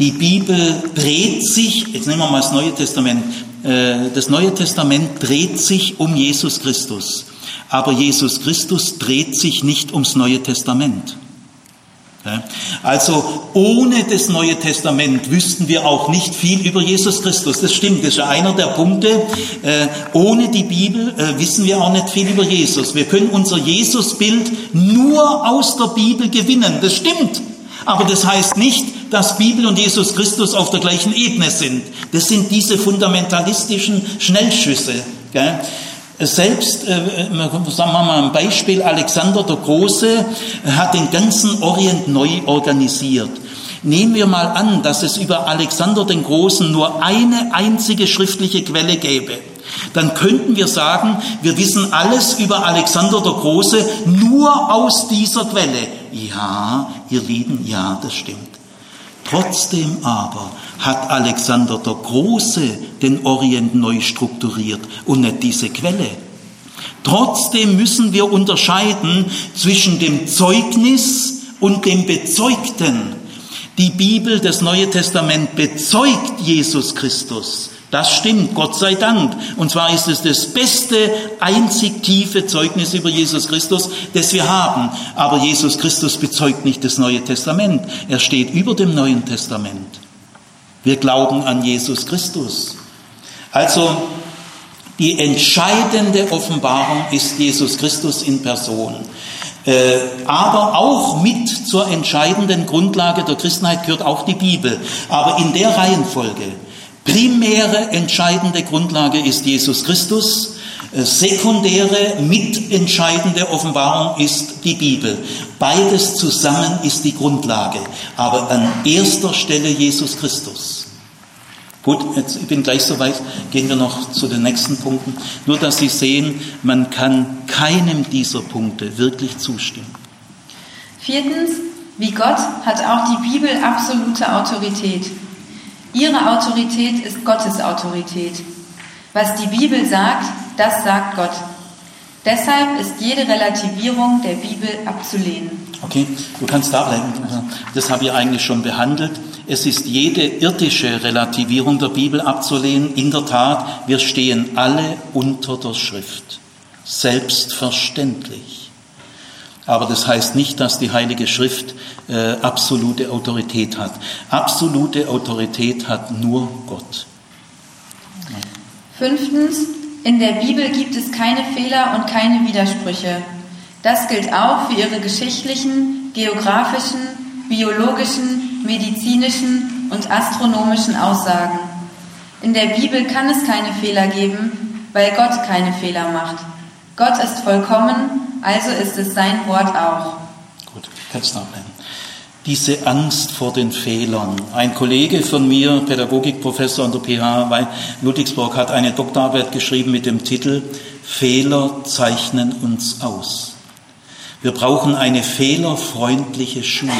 Die Bibel dreht sich, jetzt nehmen wir mal das Neue Testament, äh, das Neue Testament dreht sich um Jesus Christus. Aber Jesus Christus dreht sich nicht ums Neue Testament. Also ohne das Neue Testament wüssten wir auch nicht viel über Jesus Christus. Das stimmt, das ist einer der Punkte. Äh, ohne die Bibel äh, wissen wir auch nicht viel über Jesus. Wir können unser Jesusbild nur aus der Bibel gewinnen. Das stimmt. Aber das heißt nicht, dass Bibel und Jesus Christus auf der gleichen Ebene sind. Das sind diese fundamentalistischen Schnellschüsse. Selbst, äh, sagen wir mal ein Beispiel, Alexander der Große hat den ganzen Orient neu organisiert. Nehmen wir mal an, dass es über Alexander den Großen nur eine einzige schriftliche Quelle gäbe. Dann könnten wir sagen, wir wissen alles über Alexander der Große nur aus dieser Quelle. Ja, ihr Lieben, ja, das stimmt. Trotzdem aber hat Alexander der Große den Orient neu strukturiert und nicht diese Quelle. Trotzdem müssen wir unterscheiden zwischen dem Zeugnis und dem Bezeugten. Die Bibel, das Neue Testament bezeugt Jesus Christus. Das stimmt, Gott sei Dank. Und zwar ist es das beste, einzig tiefe Zeugnis über Jesus Christus, das wir haben. Aber Jesus Christus bezeugt nicht das Neue Testament. Er steht über dem Neuen Testament. Wir glauben an Jesus Christus. Also die entscheidende Offenbarung ist Jesus Christus in Person. Äh, aber auch mit zur entscheidenden Grundlage der Christenheit gehört auch die Bibel. Aber in der Reihenfolge. Primäre entscheidende Grundlage ist Jesus Christus. Äh, sekundäre, mitentscheidende Offenbarung ist die Bibel. Beides zusammen ist die Grundlage. Aber an erster Stelle Jesus Christus. Gut, jetzt, ich bin gleich soweit, gehen wir noch zu den nächsten Punkten. Nur, dass Sie sehen, man kann keinem dieser Punkte wirklich zustimmen. Viertens, wie Gott hat auch die Bibel absolute Autorität. Ihre Autorität ist Gottes Autorität. Was die Bibel sagt, das sagt Gott. Deshalb ist jede Relativierung der Bibel abzulehnen. Okay, du kannst da bleiben. Das habe ich eigentlich schon behandelt. Es ist jede irdische Relativierung der Bibel abzulehnen. In der Tat, wir stehen alle unter der Schrift. Selbstverständlich. Aber das heißt nicht, dass die Heilige Schrift äh, absolute Autorität hat. Absolute Autorität hat nur Gott. Fünftens, in der Bibel gibt es keine Fehler und keine Widersprüche. Das gilt auch für ihre geschichtlichen, geografischen, biologischen, medizinischen und astronomischen Aussagen. In der Bibel kann es keine Fehler geben, weil Gott keine Fehler macht. Gott ist vollkommen, also ist es sein Wort auch. Gut, kannst du nachbleiben. Diese Angst vor den Fehlern. Ein Kollege von mir, Pädagogikprofessor an der PH Ludwigsburg, hat eine Doktorarbeit geschrieben mit dem Titel Fehler zeichnen uns aus. Wir brauchen eine fehlerfreundliche Schule.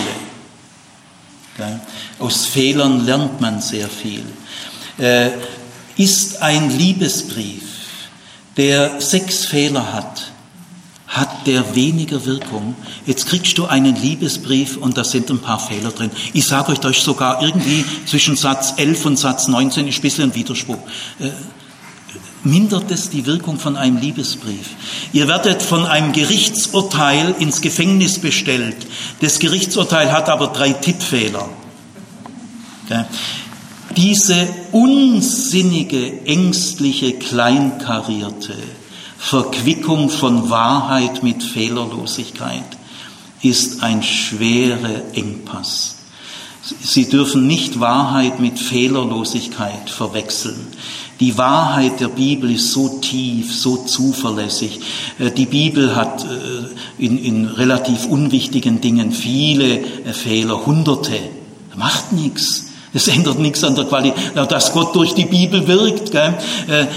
Aus Fehlern lernt man sehr viel. Äh, ist ein Liebesbrief, der sechs Fehler hat, hat der weniger Wirkung. Jetzt kriegst du einen Liebesbrief und da sind ein paar Fehler drin. Ich sage euch, da ist sogar irgendwie zwischen Satz 11 und Satz 19 ist ein bisschen ein Widerspruch. Äh, mindert es die Wirkung von einem Liebesbrief. Ihr werdet von einem Gerichtsurteil ins Gefängnis bestellt. Das Gerichtsurteil hat aber drei Tippfehler. Diese unsinnige, ängstliche, kleinkarierte Verquickung von Wahrheit mit Fehlerlosigkeit ist ein schwerer Engpass. Sie dürfen nicht Wahrheit mit Fehlerlosigkeit verwechseln. Die Wahrheit der Bibel ist so tief, so zuverlässig. Äh, die Bibel hat äh, in, in relativ unwichtigen Dingen viele äh, Fehler, hunderte. Macht nichts. Das ändert nichts an der Qualität, dass Gott durch die Bibel wirkt. Gell?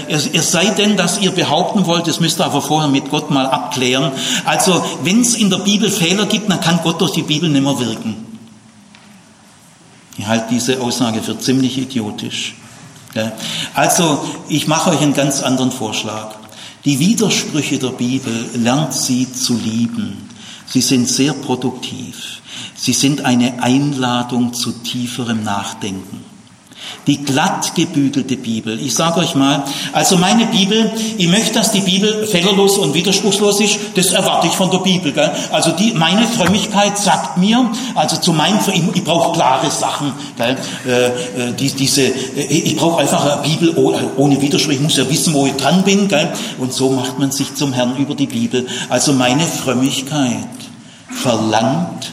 Es, es sei denn, dass ihr behaupten wollt, das müsst ihr aber vorher mit Gott mal abklären. Also, wenn es in der Bibel Fehler gibt, dann kann Gott durch die Bibel nicht mehr wirken. Ich halte diese Aussage für ziemlich idiotisch. Also, ich mache euch einen ganz anderen Vorschlag. Die Widersprüche der Bibel lernt sie zu lieben. Sie sind sehr produktiv. Sie sind eine Einladung zu tieferem Nachdenken. Die glatt gebügelte Bibel. Ich sage euch mal, also meine Bibel, ich möchte, dass die Bibel fehlerlos und widerspruchslos ist, das erwarte ich von der Bibel. Gell? Also die, meine Frömmigkeit sagt mir, also zu meinem, ich, ich brauche klare Sachen. Gell? Äh, äh die, diese, äh, ich brauche einfach eine Bibel ohne Widerspruch. Ich muss ja wissen, wo ich dran bin. Gell? Und so macht man sich zum Herrn über die Bibel. Also meine Frömmigkeit verlangt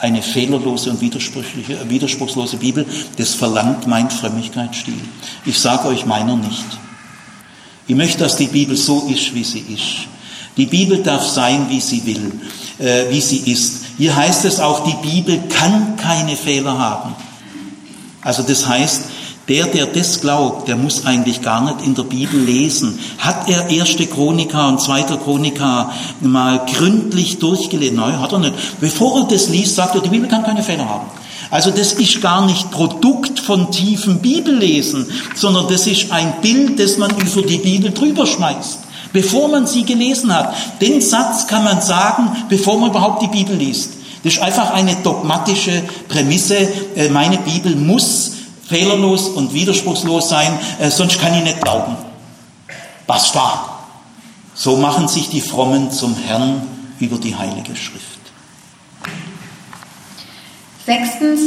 eine fehlerlose und widerspruchslose Bibel, das verlangt mein Frömmigkeitsstil. Ich sage euch meiner nicht. Ich möchte, dass die Bibel so ist, wie sie ist. Die Bibel darf sein, wie sie will, äh, wie sie ist. Hier heißt es auch, die Bibel kann keine Fehler haben. Also das heißt, der, der das glaubt, der muss eigentlich gar nicht in der Bibel lesen. Hat er erste Chronika und zweite Chronika mal gründlich durchgelesen? Nein, hat er nicht. Bevor er das liest, sagt er, die Bibel kann keine Fehler haben. Also das ist gar nicht Produkt von tiefem Bibellesen, sondern das ist ein Bild, das man über die Bibel drüber schmeißt, bevor man sie gelesen hat. Den Satz kann man sagen, bevor man überhaupt die Bibel liest. Das ist einfach eine dogmatische Prämisse. Äh, meine Bibel muss fehlerlos und widerspruchslos sein, äh, sonst kann ich nicht glauben. Basta. So machen sich die Frommen zum Herrn über die Heilige Schrift. Sechstens,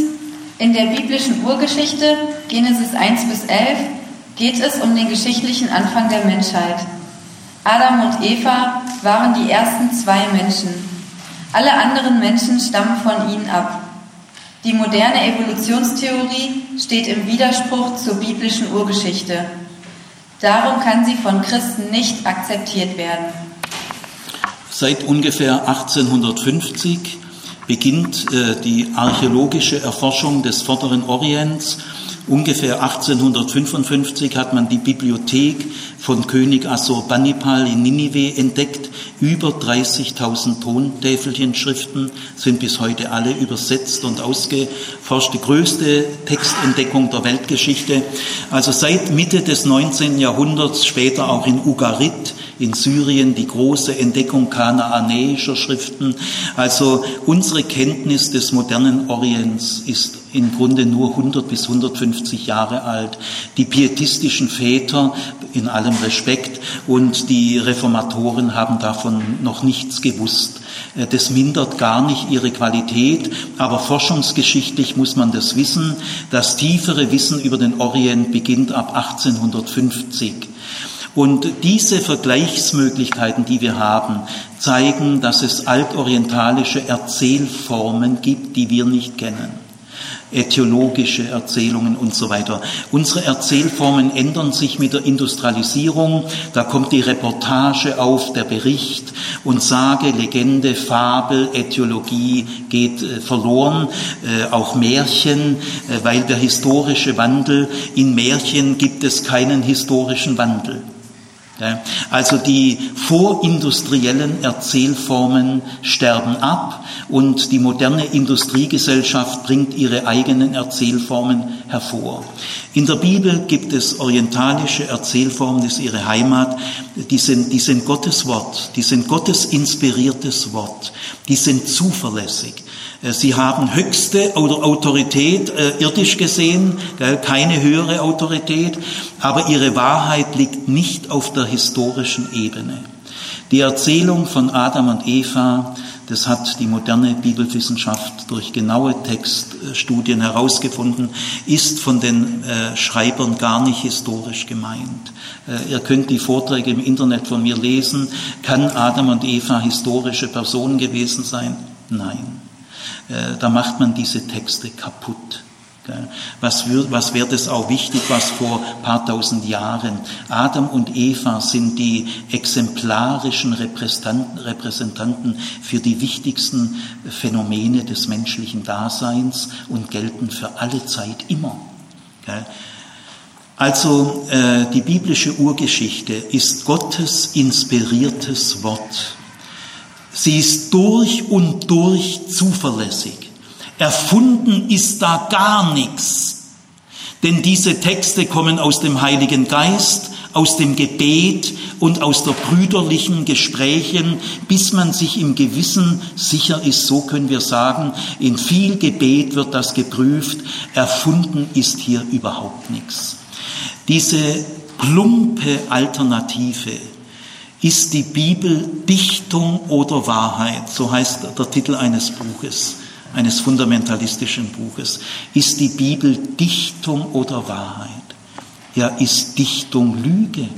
in der biblischen Urgeschichte, Genesis 1 bis 11, geht es um den geschichtlichen Anfang der Menschheit. Adam und Eva waren die ersten zwei Menschen. Alle anderen Menschen stammen von ihnen ab. Die moderne Evolutionstheorie steht im Widerspruch zur biblischen Urgeschichte. Darum kann sie von Christen nicht akzeptiert werden. Seit ungefähr 1850 beginnt äh, die archäologische Erforschung des Vorderen Orients. Ungefähr 1855 hat man die Bibliothek von König Assurbanipal in Ninive entdeckt. Über 30.000 Tontäfelchenschriften sind bis heute alle übersetzt und ausgeforscht. Die größte Textentdeckung der Weltgeschichte. Also seit Mitte des 19. Jahrhunderts, später auch in Ugarit, in Syrien die große Entdeckung kanaanäischer Schriften. Also unsere Kenntnis des modernen Orients ist im Grunde nur 100 bis 150 Jahre alt. Die pietistischen Väter in allem Respekt und die Reformatoren haben davon noch nichts gewusst. Äh, das mindert gar nicht ihre Qualität, aber forschungsgeschichtlich muss man das wissen. Das tiefere Wissen über den Orient beginnt ab 1850. Und diese Vergleichsmöglichkeiten, die wir haben, zeigen, dass es altorientalische Erzählformen gibt, die wir nicht kennen äthiologische Erzählungen und so weiter. Unsere Erzählformen ändern sich mit der Industrialisierung. Da kommt die Reportage auf, der Bericht und Sage, Legende, Fabel, Äthiologie geht äh, verloren, äh, auch Märchen, äh, weil der historische Wandel, in Märchen gibt es keinen historischen Wandel. Also die vorindustriellen Erzählformen sterben ab und die moderne Industriegesellschaft bringt ihre eigenen Erzählformen hervor. In der Bibel gibt es orientalische Erzählformen, das ist ihre Heimat, die sind, die sind Gottes Wort, die sind Gottes inspiriertes Wort, die sind zuverlässig. Äh, sie haben höchste Autorität äh, irdisch gesehen, keine höhere Autorität, aber ihre Wahrheit liegt nicht auf der historischen Ebene. Die Erzählung von Adam und Eva, das hat die moderne Bibelwissenschaft durch genaue Textstudien herausgefunden, ist von den äh, Schreibern gar nicht historisch gemeint. Ihr könnt die Vorträge im Internet von mir lesen. Kann Adam und Eva historische Personen gewesen sein? Nein. Äh, da macht man diese Texte kaputt. Was, was wäre das auch wichtig, was vor paar tausend Jahren? Adam und Eva sind die exemplarischen Repräsentanten für die wichtigsten Phänomene des menschlichen Daseins und gelten für alle Zeit immer. Also äh, die biblische Urgeschichte ist Gottes inspiriertes Wort. Sie ist durch und durch zuverlässig. Erfunden ist da gar nichts. Denn diese Texte kommen aus dem Heiligen Geist, aus dem Gebet und aus der brüderlichen Gesprächen, bis man sich im Gewissen sicher ist, so können wir sagen, in viel Gebet wird das geprüft, erfunden ist hier überhaupt nichts. Diese plumpe Alternative, ist die Bibel Dichtung oder Wahrheit? So heißt der Titel eines Buches, eines fundamentalistischen Buches. Ist die Bibel Dichtung oder Wahrheit? Ja, ist Dichtung Lüge?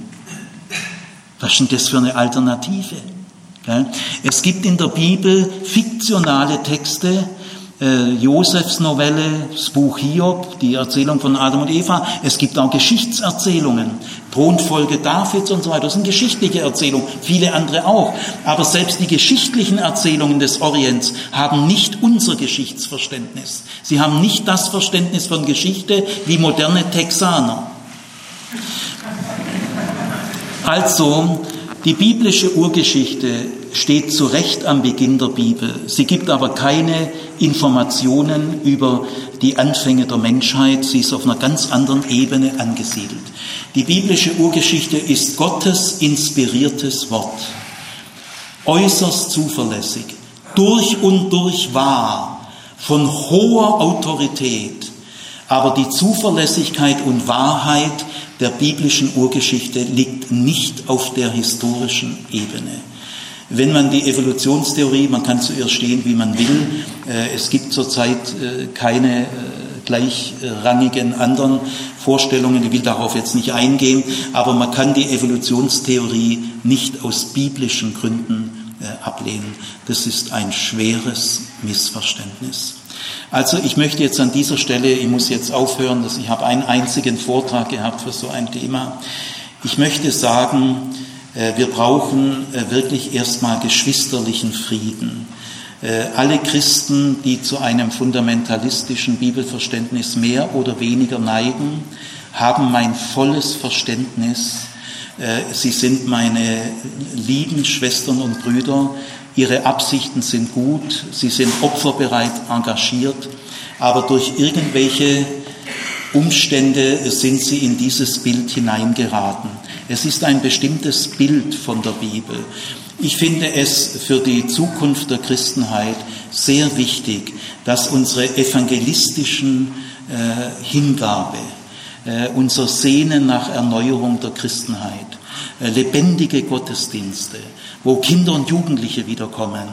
Was ist denn das für eine Alternative? Es gibt in der Bibel fiktionale Texte, äh, Josefs Novelle, das Buch Hiob, die Erzählung von Adam und Eva. Es gibt auch Geschichtserzählungen, Thronfolge Davids und so weiter. Das sind geschichtliche Erzählungen, viele andere auch. Aber selbst die geschichtlichen Erzählungen des Orients haben nicht unser Geschichtsverständnis. Sie haben nicht das Verständnis von Geschichte wie moderne Texaner. Also, die biblische Urgeschichte steht zu Recht am Beginn der Bibel. Sie gibt aber keine Informationen über die Anfänge der Menschheit. Sie ist auf einer ganz anderen Ebene angesiedelt. Die biblische Urgeschichte ist Gottes inspiriertes Wort. Äußerst zuverlässig, durch und durch wahr, von hoher Autorität. Aber die Zuverlässigkeit und Wahrheit der biblischen Urgeschichte liegt nicht auf der historischen Ebene. Wenn man die Evolutionstheorie, man kann zu ihr stehen, wie man will, äh, es gibt zurzeit äh, keine äh, gleichrangigen anderen Vorstellungen, ich will darauf jetzt nicht eingehen, aber man kann die Evolutionstheorie nicht aus biblischen Gründen ablehnen. Das ist ein schweres Missverständnis. Also ich möchte jetzt an dieser Stelle, ich muss jetzt aufhören, dass ich habe einen einzigen Vortrag gehabt für so ein Thema. Ich möchte sagen, wir brauchen äh, wirklich erstmal geschwisterlichen Frieden. Äh, alle Christen, die zu einem fundamentalistischen Bibelverständnis mehr oder weniger neigen, haben mein volles Verständnis. Sie sind meine lieben Schwestern und Brüder. Ihre Absichten sind gut. Sie sind opferbereit engagiert. Aber durch irgendwelche Umstände sind sie in dieses Bild hineingeraten. Es ist ein bestimmtes Bild von der Bibel. Ich finde es für die Zukunft der Christenheit sehr wichtig, dass unsere evangelistischen äh, Hingabe, äh, unser Sehnen nach Erneuerung der Christenheit, äh, lebendige Gottesdienste, wo Kinder und Jugendliche wiederkommen,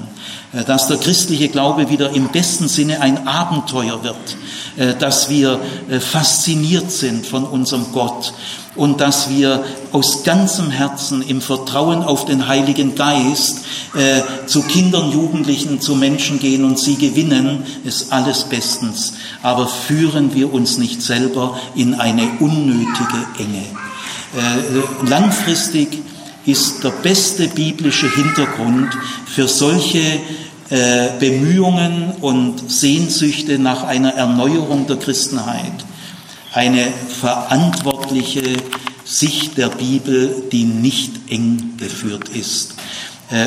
äh, dass der christliche Glaube wieder im besten Sinne ein Abenteuer wird, äh, dass wir fasziniert sind von unserem Gott und dass wir aus ganzem Herzen im Vertrauen auf den Heiligen Geist äh, zu Kindern, Jugendlichen, zu Menschen gehen und sie gewinnen, ist alles bestens. Aber führen wir uns nicht selber in eine unnötige Enge. Äh, langfristig ist der beste biblische Hintergrund für solche äh, Bemühungen und Sehnsüchte nach einer Erneuerung der Christenheit. Eine verantwortliche Sicht der Bibel, die nicht eng geführt ist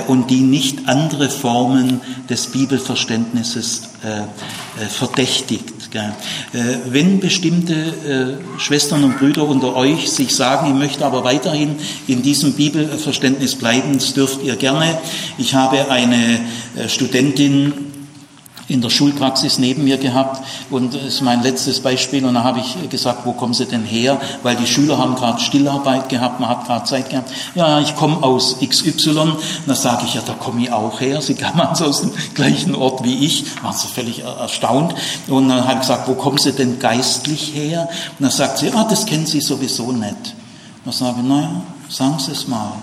und die nicht andere Formen des Bibelverständnisses äh, äh, verdächtigt. Wenn bestimmte Schwestern und Brüder unter euch sich sagen, ich möchte aber weiterhin in diesem Bibelverständnis bleiben, das dürft ihr gerne. Ich habe eine Studentin, in der Schulpraxis neben mir gehabt und das ist mein letztes Beispiel und da habe ich gesagt, wo kommen Sie denn her? Weil die Schüler haben gerade Stillarbeit gehabt, man hat gerade Zeit gehabt. Ja, ich komme aus XY. Und da sage ich, ja, da komme ich auch her. Sie kamen also aus dem gleichen Ort wie ich. Waren sie völlig erstaunt. Und dann habe ich gesagt, wo kommen Sie denn geistlich her? Und dann sagt sie, ah, das kennen Sie sowieso nicht. Und dann sage ich, naja, sagen Sie es mal.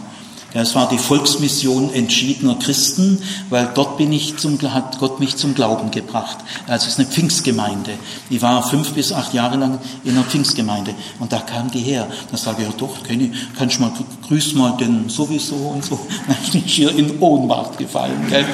Ja, es war die Volksmission entschiedener Christen, weil dort bin ich zum, hat Gott mich zum Glauben gebracht. Also es ist eine Pfingstgemeinde. Ich war fünf bis acht Jahre lang in einer Pfingstgemeinde und da kam die her. Da sage ich, ja doch, Kenny, kannst du mal, grüß mal den sowieso und so. *laughs* Dann bin ich hier in Ohnmacht gefallen. Gell?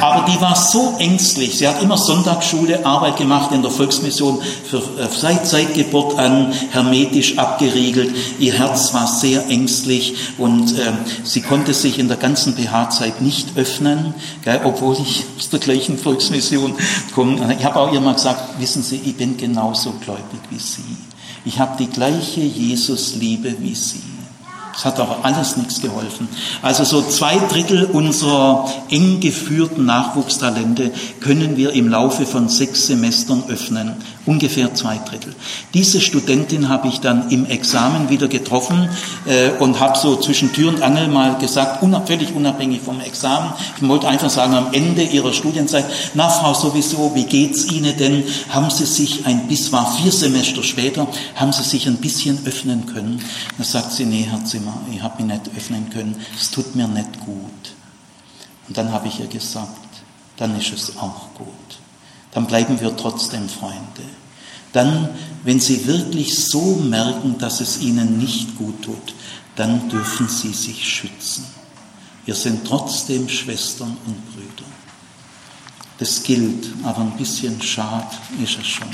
Aber die war so ängstlich. Sie hat immer Sonntagsschule, Arbeit gemacht in der Volksmission, für, äh, seit Zeitgeburt an hermetisch abgeriegelt. Ihr Herz war sehr ängstlich und äh, Sie konnte sich in der ganzen PH-Zeit nicht öffnen, gell, obwohl ich aus der gleichen Volksmission komme. Ich habe auch ihr mal gesagt, wissen Sie, ich bin genauso gläubig wie Sie. Ich habe die gleiche Jesusliebe wie Sie. Es hat aber alles nichts geholfen. Also so zwei Drittel unserer eng geführten Nachwuchstalente können wir im Laufe von sechs Semestern öffnen. Ungefähr zwei Drittel. Diese Studentin habe ich dann im Examen wieder getroffen äh, und habe so zwischen Tür und Angel mal gesagt, unab völlig unabhängig vom Examen, ich wollte einfach sagen, am Ende ihrer Studienzeit, na Frau sowieso, wie geht's Ihnen denn? Haben Sie sich ein bis war vier Semester später, haben Sie sich ein bisschen öffnen können? Da sagt sie, nee, Herr Zimmer, ich habe mich nicht öffnen können, es tut mir nicht gut. Und dann habe ich ihr gesagt, dann ist es auch gut dann bleiben wir trotzdem Freunde. Dann, wenn sie wirklich so merken, dass es ihnen nicht gut tut, dann dürfen sie sich schützen. Wir sind trotzdem Schwestern und Brüder. Das gilt, aber ein bisschen schad ist es schon.